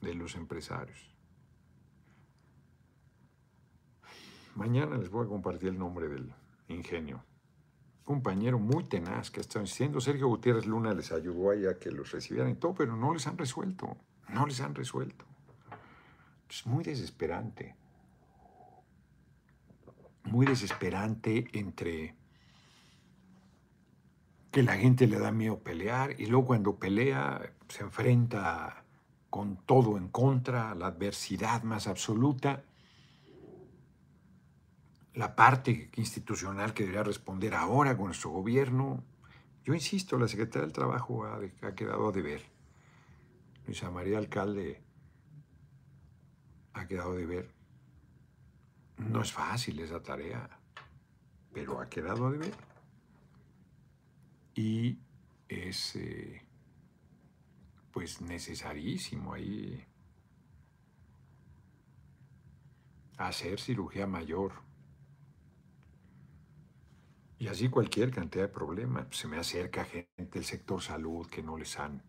de los empresarios. Mañana les voy a compartir el nombre del ingenio. Compañero muy tenaz que está diciendo Sergio Gutiérrez Luna les ayudó ahí a que los recibieran y todo, pero no les han resuelto. No les han resuelto. Es muy desesperante. Muy desesperante entre que la gente le da miedo pelear y luego cuando pelea se enfrenta con todo en contra, la adversidad más absoluta la parte institucional que debería responder ahora con nuestro gobierno. Yo insisto, la Secretaría del Trabajo ha, quedado a deber. Luisa María Alcalde ha quedado de ver. No es fácil esa tarea, pero ha quedado a deber. Y es eh, pues necesarísimo ahí hacer cirugía mayor y así cualquier cantidad de problemas. Se me acerca gente del sector salud que no les han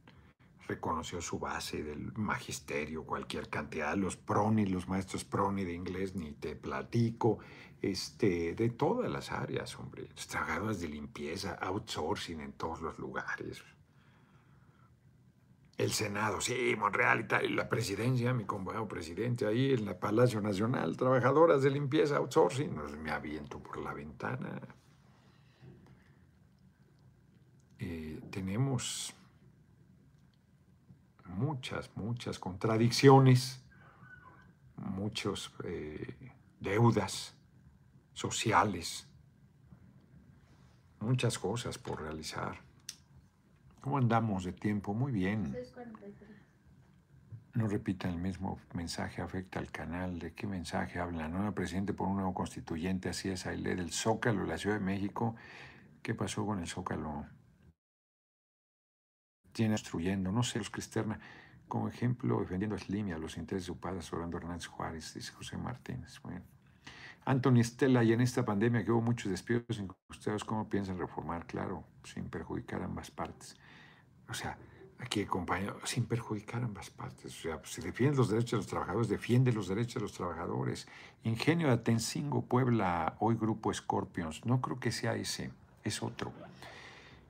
reconocido su base del magisterio, cualquier cantidad, los PRONI, los maestros PRONI de inglés, ni te platico, este, de todas las áreas, hombre, los trabajadores de limpieza, outsourcing en todos los lugares. El Senado, sí, Monreal y tal, la presidencia, mi compañero presidente ahí en la Palacio Nacional, trabajadoras de limpieza, outsourcing, pues me aviento por la ventana. Eh, tenemos muchas, muchas contradicciones, muchas eh, deudas sociales, muchas cosas por realizar. ¿Cómo andamos de tiempo? Muy bien. No repitan el mismo mensaje, afecta al canal. ¿De qué mensaje habla? Nueva presidente por un nuevo constituyente, así es, Ailé del Zócalo, la Ciudad de México. ¿Qué pasó con el Zócalo? Tiene destruyendo, no sé, los que externa, como ejemplo, defendiendo a Slim los intereses de su padre, Orlando Hernández Juárez, dice José Martínez. Bueno. Anthony Estela, y en esta pandemia que hubo muchos despidos injustiados, ¿cómo piensan reformar? Claro, sin perjudicar ambas partes. O sea, aquí, compañero, sin perjudicar ambas partes. O sea, si defiende los derechos de los trabajadores, defiende los derechos de los trabajadores. Ingenio de Atencingo, Puebla, hoy Grupo Scorpions. No creo que sea ese, es otro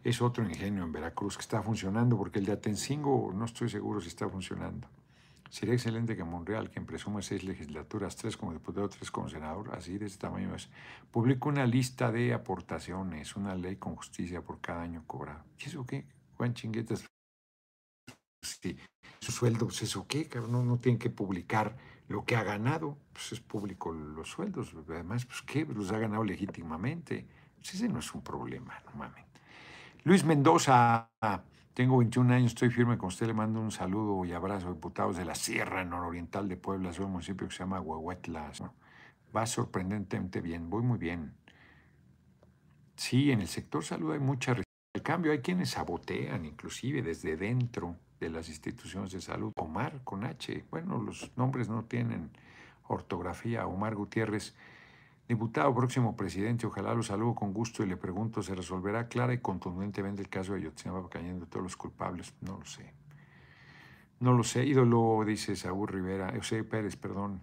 es otro ingenio en Veracruz que está funcionando, porque el de Atencingo no estoy seguro si está funcionando. Sería excelente que Monreal, quien presume seis legislaturas, tres como diputado, tres como senador, así de este tamaño es, publique una lista de aportaciones, una ley con justicia por cada año cobrado. ¿Y eso qué? Juan Chinguetas, sí, su sueldo, pues eso qué, no, no tienen que publicar lo que ha ganado, pues es público los sueldos, además, pues qué, los ha ganado legítimamente. Pues ese no es un problema, no mames. Luis Mendoza, tengo 21 años, estoy firme con usted, le mando un saludo y abrazo, diputados de la Sierra Nororiental de Puebla, soy un municipio que se llama Huehuetla. Va sorprendentemente bien, voy muy bien. Sí, en el sector salud hay mucha Al cambio, hay quienes sabotean, inclusive desde dentro de las instituciones de salud. Omar con H, bueno, los nombres no tienen ortografía. Omar Gutiérrez Diputado, próximo presidente, ojalá lo saludo con gusto y le pregunto, ¿se resolverá clara y contundentemente el caso de Ayotzinapa cayendo de todos los culpables? No lo sé. No lo sé. Ídolo, dice Saúl Rivera, José Pérez, perdón.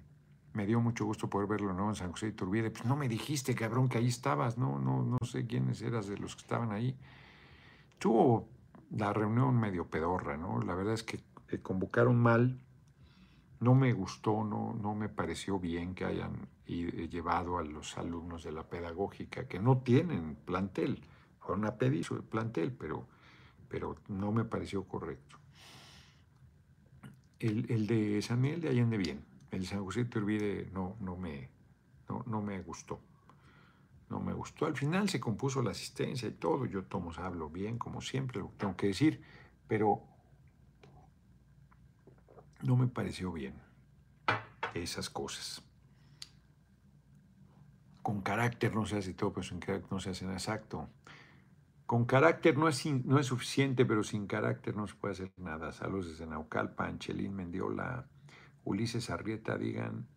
Me dio mucho gusto poder verlo nuevo en San José de Turbide. Pues no me dijiste, cabrón, que ahí estabas. No, no, no sé quiénes eras de los que estaban ahí. Tuvo la reunión medio pedorra, ¿no? La verdad es que convocaron mal no me gustó, no, no me pareció bien que hayan llevado a los alumnos de la pedagógica, que no tienen plantel, fueron a pedir su plantel, pero, pero no me pareció correcto. El, de San Miguel de Allende bien, el de San José de Turbide no, no, me, no, no me gustó. No me gustó. Al final se compuso la asistencia y todo. Yo tomo, hablo bien, como siempre, lo tengo que decir, pero no me pareció bien esas cosas. Con carácter no se hace todo, pero sin carácter no se hace nada exacto. Con carácter no es, no es suficiente, pero sin carácter no se puede hacer nada. Saludos desde Naucalpan, Angelín Mendiola, Ulises Arrieta, digan.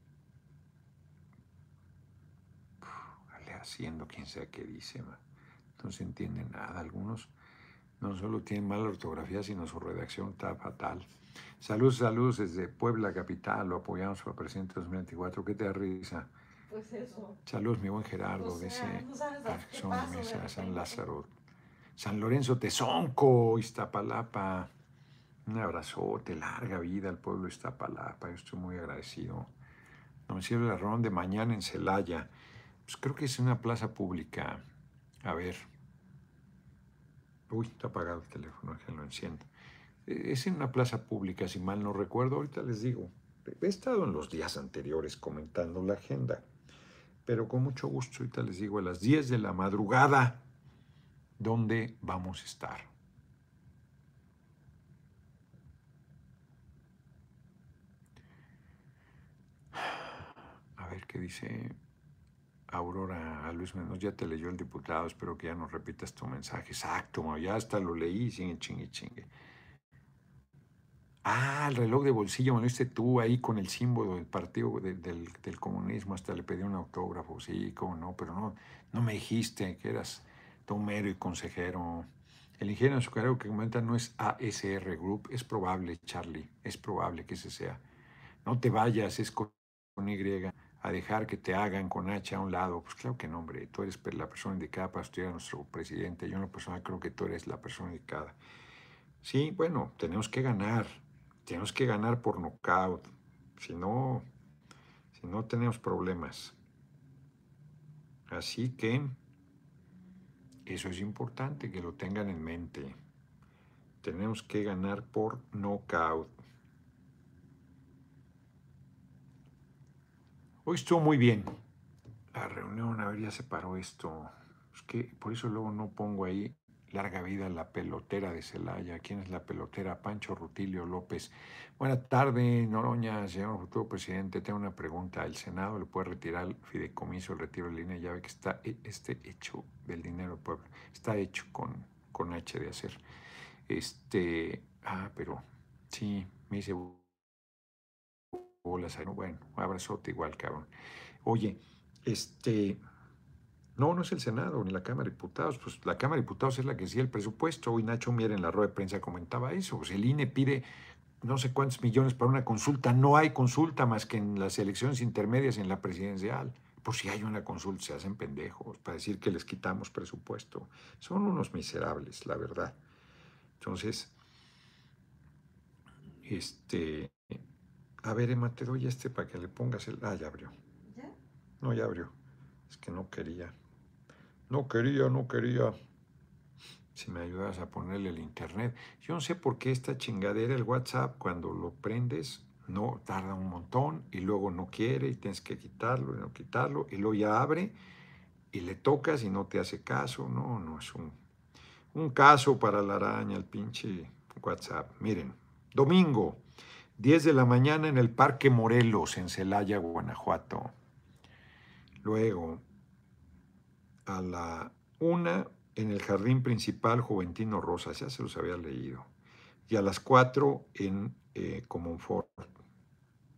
Vale, haciendo quien sea que dice, no se entiende nada. Algunos no solo tienen mala ortografía, sino su redacción está fatal. Saludos, saludos desde Puebla Capital, lo apoyamos para presidente 2024. ¿Qué te da risa? Pues eso. Saludos, mi buen Gerardo, de ese Mesa, San Lázaro, San Lorenzo Tezonco, Iztapalapa. Un abrazote, larga vida al pueblo de Iztapalapa. Yo estoy muy agradecido. Domicilio de Ron de mañana en Celaya. Pues creo que es una plaza pública. A ver. Uy, está apagado el teléfono, que lo enciendo. E, es en una plaza pública, si mal no recuerdo. Ahorita les digo. He estado en los días anteriores comentando la agenda. Pero con mucho gusto, ahorita les digo, a las 10 de la madrugada dónde vamos a estar. A ver qué dice Aurora a Luis Menos. Ya te leyó el diputado, espero que ya nos repitas tu mensaje. Exacto, ya hasta lo leí, chingue, chingue, chingue. Ah, el reloj de bolsillo me lo hiciste tú ahí con el símbolo del partido del, del, comunismo, hasta le pedí un autógrafo, sí, cómo no, pero no, no me dijiste que eras Tomero y consejero. El ingeniero azucarero que comenta no es ASR Group, es probable, Charlie, es probable que ese sea. No te vayas, es con Y, a dejar que te hagan con H a un lado. Pues claro que no, hombre, tú eres la persona indicada para estudiar a nuestro presidente. Yo en lo personal creo que tú eres la persona indicada. Sí, bueno, tenemos que ganar, tenemos que ganar por nocaut. Si no, si no tenemos problemas. Así que eso es importante que lo tengan en mente. Tenemos que ganar por knockout. Hoy estuvo muy bien. La reunión, a ver, ya se paró esto. Es que por eso luego no pongo ahí larga vida la pelotera de Celaya. ¿Quién es la pelotera? Pancho Rutilio López. Buenas tardes, Noroña, señor futuro presidente. Tengo una pregunta. ¿El Senado le puede retirar el fideicomiso, el retiro de línea? Ya ve que está este hecho del dinero del pueblo. Está hecho con, con H de hacer. Este, ah, pero sí, me dice bolas. Bueno, abrazote igual, cabrón. Oye, este, no, no es el Senado ni la Cámara de Diputados. Pues la Cámara de Diputados es la que decía el presupuesto. Hoy Nacho Mier en la rueda de prensa comentaba eso. Pues el INE pide no sé cuántos millones para una consulta. No hay consulta más que en las elecciones intermedias en la presidencial. Por si hay una consulta, se hacen pendejos para decir que les quitamos presupuesto. Son unos miserables, la verdad. Entonces, este, a ver, Emma, te doy este para que le pongas el... Ah, ya abrió. ¿Ya? No, ya abrió. Es que no quería. No quería, no quería. Si me ayudas a ponerle el internet. Yo no sé por qué esta chingadera, el WhatsApp, cuando lo prendes, no tarda un montón y luego no quiere y tienes que quitarlo y no quitarlo y luego ya abre y le tocas y no te hace caso. No, no, es un, un caso para la araña, el pinche WhatsApp. Miren, domingo, 10 de la mañana en el Parque Morelos, en Celaya, Guanajuato. Luego, a la una en el jardín principal Juventino Rosas, ya se los había leído. Y a las cuatro en eh, Comonfort.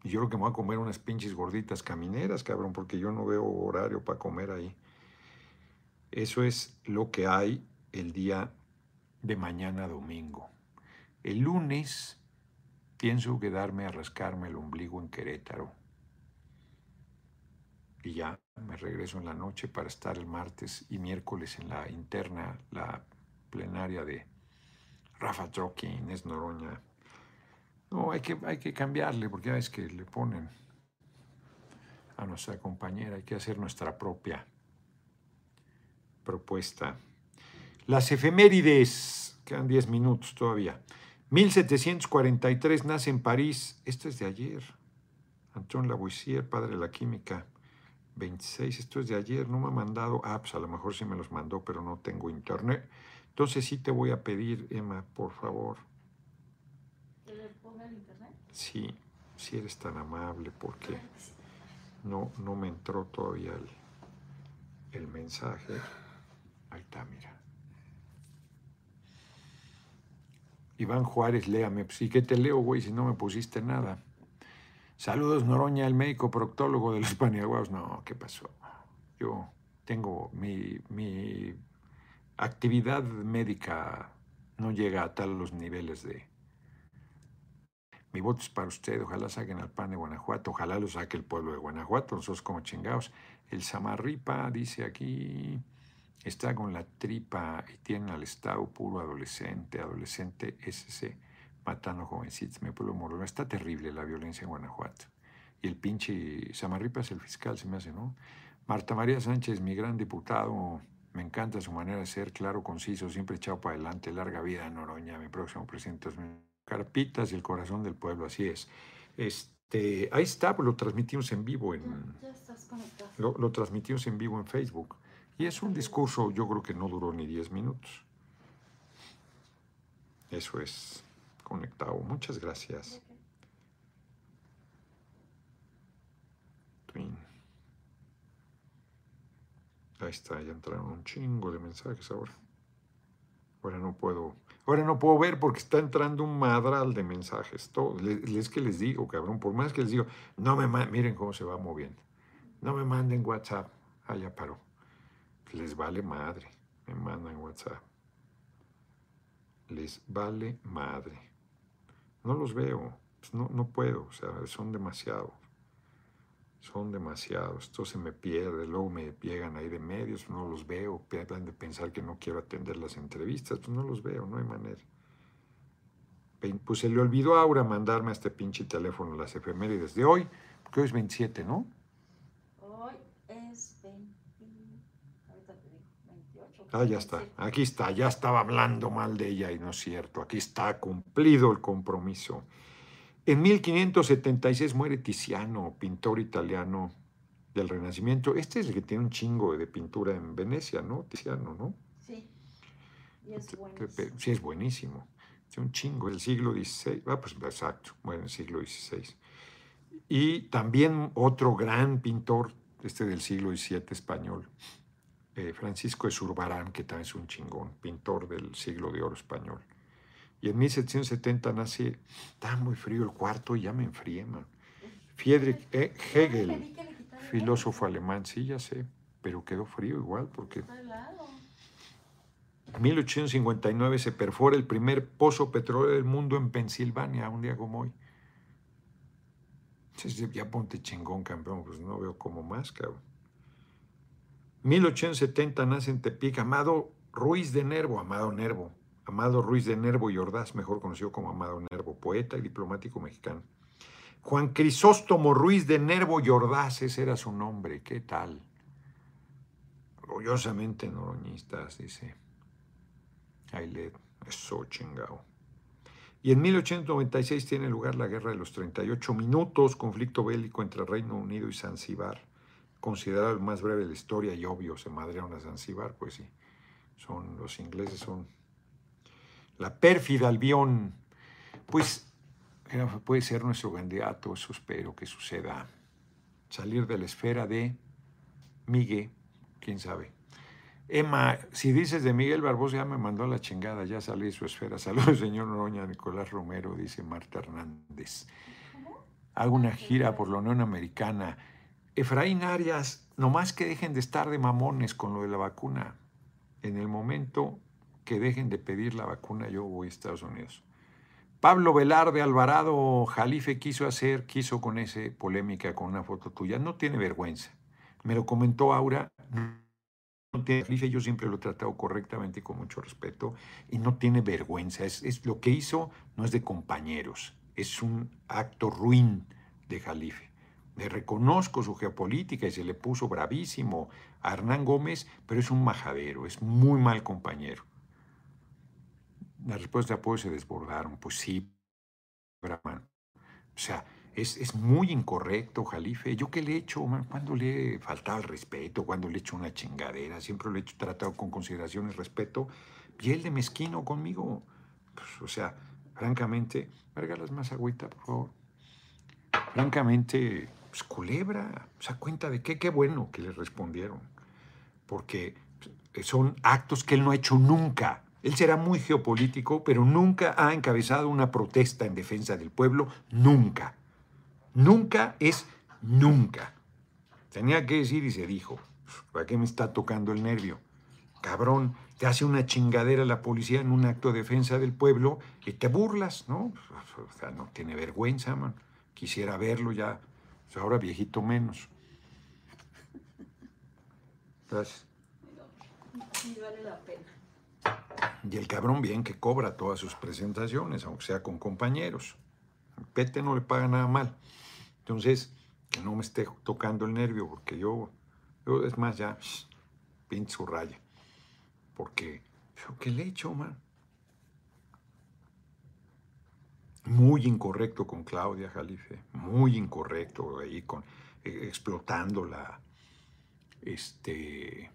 Y yo creo que me voy a comer unas pinches gorditas camineras, cabrón, porque yo no veo horario para comer ahí. Eso es lo que hay el día de mañana domingo. El lunes pienso quedarme a rascarme el ombligo en Querétaro y ya me regreso en la noche para estar el martes y miércoles en la interna, la plenaria de Rafa Trocky, Inés Noroña. No, hay que, hay que cambiarle porque ya es que le ponen a nuestra compañera, hay que hacer nuestra propia propuesta. Las efemérides, quedan 10 minutos todavía. 1743 nace en París, esto es de ayer. Antoine Lavoisier, padre de la química. 26, esto es de ayer, no me ha mandado apps, a lo mejor sí me los mandó, pero no tengo internet. Entonces sí te voy a pedir, Emma, por favor. ¿Que le ponga el internet? Sí, si eres tan amable, porque no, no me entró todavía el mensaje. Ahí está, mira. Iván Juárez, léame. Pues, ¿y qué te leo, güey, si no me pusiste nada? Saludos, Noroña, el médico proctólogo de los paniaguaos. No, ¿qué pasó? Yo tengo mi, mi actividad médica no llega a tal los niveles de... Mi voto es para usted, ojalá saquen al pan de Guanajuato, ojalá lo saque el pueblo de Guanajuato, nosotros como chingados. El Samarripa dice aquí, está con la tripa y tiene al Estado puro adolescente, adolescente SC, matando jovencitos, mi pueblo moreno. Está terrible la violencia en Guanajuato. Y el pinche Samarripa es el fiscal, se me hace, ¿no? Marta María Sánchez, mi gran diputado, me encanta su manera de ser, claro, conciso, siempre echado para adelante, larga vida Noroña, mi próximo presidente. Carpitas y el corazón del pueblo, así es. Este, ahí está, pues lo transmitimos en vivo en... Ya estás conectado. Lo, lo transmitimos en vivo en Facebook. Y es un discurso, yo creo que no duró ni 10 minutos. Eso es Muchas gracias. Twin. Ahí está, ya entraron un chingo de mensajes ahora. Ahora no puedo, ahora no puedo ver porque está entrando un madral de mensajes. Todo. Es que les digo, cabrón, por más que les digo, no me ma- miren cómo se va moviendo. No me manden WhatsApp. Ah, ya paró. Les vale madre. Me mandan WhatsApp. Les vale madre. No los veo. Pues no, no puedo. O sea, son demasiados. Son demasiados. Esto se me pierde. Luego me llegan ahí de medios. No los veo. Piensan de pensar que no quiero atender las entrevistas. Pues no los veo. No hay manera. Pues se le olvidó a Aura mandarme a este pinche teléfono las efemérides de hoy. Porque hoy es 27, ¿no? Hoy es 20. Ahorita te digo, 28. Ah, ya está. Aquí está. Ya estaba hablando mal de ella y no es cierto. Aquí está cumplido el compromiso. En 1576 muere Tiziano, pintor italiano del Renacimiento. Este es el que tiene un chingo de pintura en Venecia, ¿no? Tiziano, ¿no? Sí. Y es pe- Sí, es buenísimo. Es un chingo, el siglo XVI. Ah, pues exacto, bueno, el siglo XVI. Y también otro gran pintor, este del siglo XVII español, eh, Francisco de Zurbarán, que también es un chingón, pintor del siglo de oro español. Y en 1770 nace, está muy frío el cuarto ya me enfrié, man. Friedrich E. Hegel, filósofo alemán, sí, ya sé, pero quedó frío igual porque en 1859 se perfora el primer pozo petrolero del mundo en Pensilvania, un día como hoy. Ya ponte chingón, campeón, pues no veo como más, cabrón. 1870 nace en Tepic Amado Ruiz de Nervo, Amado Nervo, Amado Ruiz de Nervo y Ordaz, mejor conocido como Amado Nervo, poeta y diplomático mexicano. Juan Crisóstomo Ruiz de Nervo y Ordaz, ese era su nombre, ¿qué tal? Orgullosamente noroñistas, dice. Ailet, eso chingao. Y en 1896 tiene lugar la Guerra de los 38 Minutos, conflicto bélico entre Reino Unido y Zanzíbar, considerado el más breve de la historia y obvio, se madrearon a Zanzíbar, pues sí, son, los ingleses son la pérfida Albión. Pues puede ser nuestro candidato, eso espero que suceda. Salir de la esfera de Miguel, quién sabe. Emma, si dices de Miguel Barbosa, ya me mandó a la chingada, ya salí de su esfera. Saludos, señor Noroña, Nicolás Romero, dice Marta Hernández. Hago una gira por la Unión Americana. Efraín Arias, nomás que dejen de estar de mamones con lo de la vacuna. En el momento que dejen de pedir la vacuna, yo voy a Estados Unidos. Pablo Velarde Alvarado Jalife quiso hacer, quiso con ese polémica con una foto tuya. No tiene vergüenza. Me lo comentó Aura. No tiene Jalife, yo siempre lo he tratado correctamente y con mucho respeto. Y no tiene vergüenza. Es lo que hizo no es de compañeros. Es un acto ruin de Jalife. Le reconozco su geopolítica y se le puso bravísimo a Hernán Gómez, pero es un majadero, es muy mal compañero. Las respuestas de apoyo se desbordaron. Pues sí, Brahman. O sea, es, es muy incorrecto, Jalife. ¿Yo qué le he hecho? ¿Cuándo le he faltado al respeto? ¿Cuándo le he hecho una chingadera? Siempre lo he hecho, tratado con consideración y respeto. Y él de mezquino conmigo. Pues, o sea, francamente, las más agüita, por favor. Francamente, pues culebra. O sea, cuenta de qué, qué bueno que le respondieron. porque son actos que él no ha hecho nunca. Él será muy geopolítico, pero nunca ha encabezado una protesta en defensa del pueblo, nunca. Nunca es nunca. Tenía que decir y se dijo, ¿para qué me está tocando el nervio? Cabrón, te hace una chingadera la policía en un acto de defensa del pueblo y te burlas, ¿no? O sea, no tiene vergüenza, man. Quisiera verlo ya, ahora viejito menos. Gracias. Sí, vale la pena. Y el cabrón bien que cobra todas sus presentaciones, aunque sea con compañeros. Pete no le paga nada mal. Entonces, que no me esté tocando el nervio, porque yo, yo es más, ya, pinche su raya. Porque, ¿qué le he hecho, man? Muy incorrecto con Claudia Jalife, muy incorrecto ahí con eh, explotando la, este,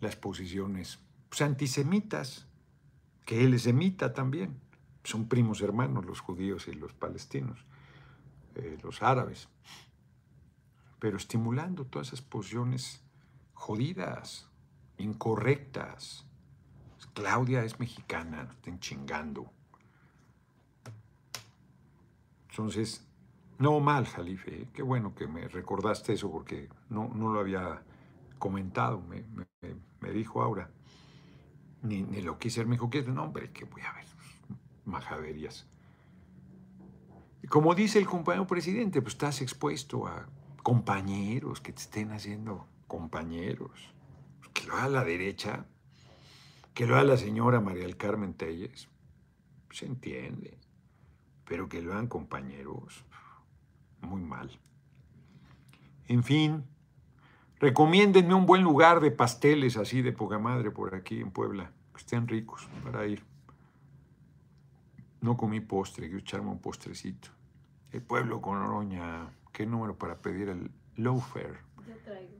las posiciones pues, antisemitas, que él es semita también. Son primos hermanos los judíos y los palestinos, eh, los árabes. Pero estimulando todas esas posiciones jodidas, incorrectas. Claudia es mexicana, no estén chingando. Entonces, no mal, Jalife. ¿eh? Qué bueno que me recordaste eso porque no, no lo había comentado. Me, dijo Aura. Ni, ni, lo quise. Me dijo, ¿qué? No, hombre, que voy a ver. Majaderías. Como dice el compañero presidente, pues estás expuesto a compañeros que te estén haciendo compañeros. Que lo haga la derecha, que lo haga la señora María del Carmen Telles, se entiende. Pero que lo hagan compañeros, muy mal. En fin, recomiéndenme un buen lugar de pasteles así de poca madre por aquí en Puebla, que estén ricos para ir. No comí postre, quiero echarme un postrecito. El pueblo con Oroña, ¿qué número para pedir el low fare? Yo traigo.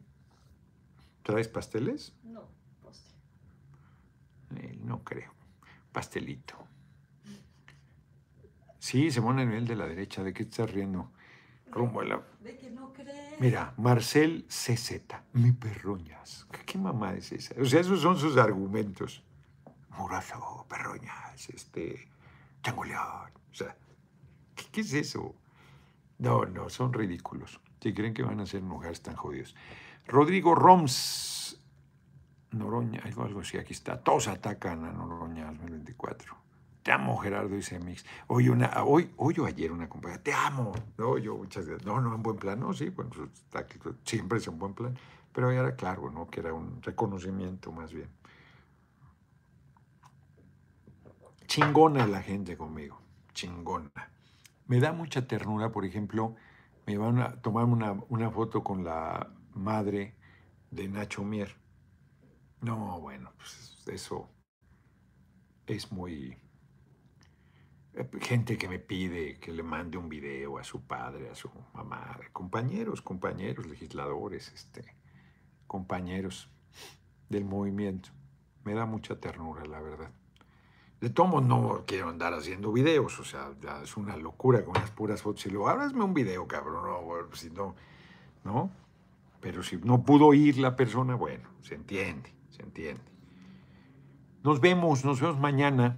¿Traes pasteles? No, no creo. Pastelito. Sí, se pone en el de la derecha. ¿De qué estás riendo? Rumbo a la... De que no crees. Mira, Marcel CZ, mi perroñas. ¿Qué, mamá es esa? O sea, esos son sus argumentos. Murazo, perroñas, este, changoleón. O sea, ¿qué, qué es eso? No, no, son ridículos. Si creen que van a ser mujeres tan jodidos. Rodrigo Roms, Noroña, algo, algo así, aquí está. Todos atacan a Noroña 2024. Te amo, Gerardo, dice Mix. Hoy, una, hoy, hoy o ayer una compañera, te amo. No, yo muchas veces, no, no, en buen plan. No, sí, bueno, pues, está, siempre es un buen plan. Pero era claro, ¿no? Que era un reconocimiento más bien. Chingona la gente conmigo, chingona. Me da mucha ternura, por ejemplo, me van a tomar una, una foto con la madre de Nacho Mier. No, bueno, pues eso es muy... Gente que me pide que le mande un video a su padre, a su mamá, compañeros, compañeros, legisladores, este, compañeros del movimiento. Me da mucha ternura, la verdad. De tomo no quiero andar haciendo videos, o sea, es una locura con las puras fotos. Y luego, hazme un video, cabrón, no, bueno, si no, ¿no? Pero si no pudo ir la persona, bueno, se entiende, se entiende. Nos vemos, nos vemos mañana.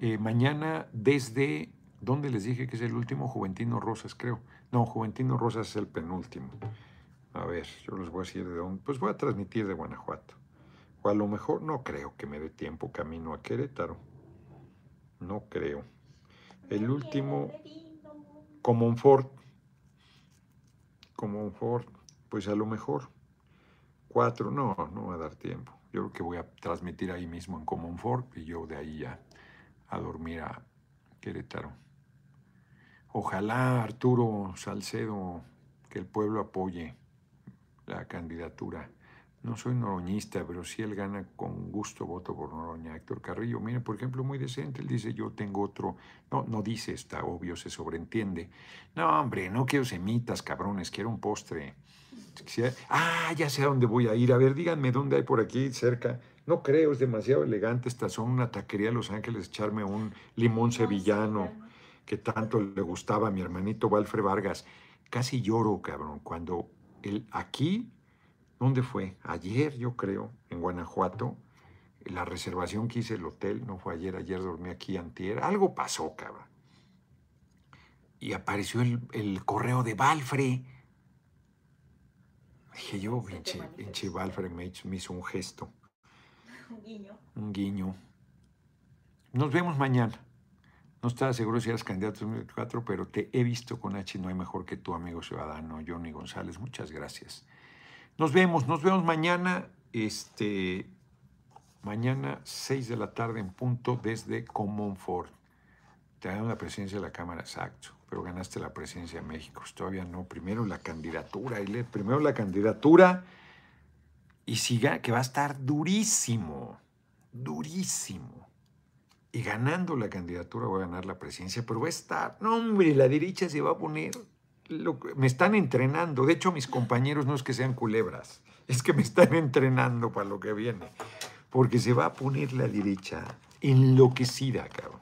Eh, mañana desde, ¿dónde les dije que es el último? Juventino Rosas, creo. No, Juventino Rosas es el penúltimo. A ver, yo les voy a decir de dónde. Pues voy a transmitir de Guanajuato. O a lo mejor no creo que me dé tiempo camino a Querétaro. No creo. El último, Comonfort. Comonfort, pues a lo mejor. No, no va a dar tiempo. Yo creo que voy a transmitir ahí mismo en Comonfort y yo de ahí ya a dormir a Querétaro. Ojalá Arturo Salcedo, que el pueblo apoye la candidatura no soy noroñista, pero si él gana con gusto, voto por Noroña. Héctor Carrillo, mire, por ejemplo, muy decente, él dice, yo tengo otro, no, no dice, está obvio, se sobreentiende. No, hombre, no quiero semitas, cabrones, quiero un postre. Ah, ya sé a dónde voy a ir. A ver, díganme dónde hay por aquí cerca. No creo, es demasiado elegante esta son una taquería de Los Ángeles, echarme un limón sevillano que tanto le gustaba a mi hermanito Walfre Vargas. Casi lloro, cabrón, cuando el, aquí, ¿dónde fue? Ayer, yo creo, en Guanajuato, la reservación que hice el hotel, no fue ayer, ayer dormí aquí antier, algo pasó, cabrón. Y apareció el, el correo de Balfre. Dije yo, pinche, pinche Balfre me hizo, me hizo un gesto, Un guiño. un guiño. Nos vemos mañana. No estaba seguro si eras candidato en 2024, pero te he visto con H. No hay mejor que tu amigo ciudadano, Johnny González. Muchas gracias. Nos vemos, nos vemos mañana. Este, mañana, 6 de la tarde en punto desde Comonfort. Te dan la presidencia de la Cámara, exacto, pero ganaste la presidencia de México. Pues Todavía no. Primero la candidatura, Aile, Primero la candidatura. Y siga, que va a estar durísimo, durísimo. Y ganando la candidatura voy a ganar la presidencia, pero va a estar, no hombre, la derecha se va a poner, lo me están entrenando. De hecho, mis compañeros no es que sean culebras, es que me están entrenando para lo que viene. Porque se va a poner la derecha enloquecida, cabrón.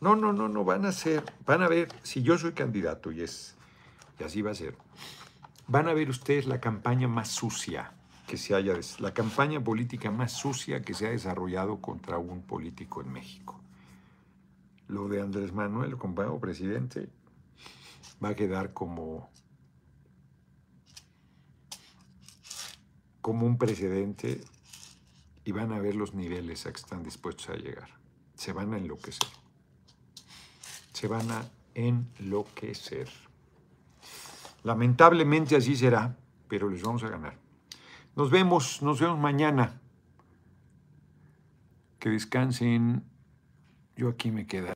No, no, no, no, van a ser, van a ver, si yo soy candidato y es, y así va a ser, van a ver ustedes la campaña más sucia que se haya, la campaña política más sucia que se ha desarrollado contra un político en México. Lo de Andrés Manuel, compañero presidente, va a quedar como, como un precedente y van a ver los niveles a que están dispuestos a llegar. Se van a enloquecer. Se van a enloquecer. Lamentablemente así será, pero les vamos a ganar. Nos vemos, nos vemos mañana. Que descansen. Yo aquí me quedo.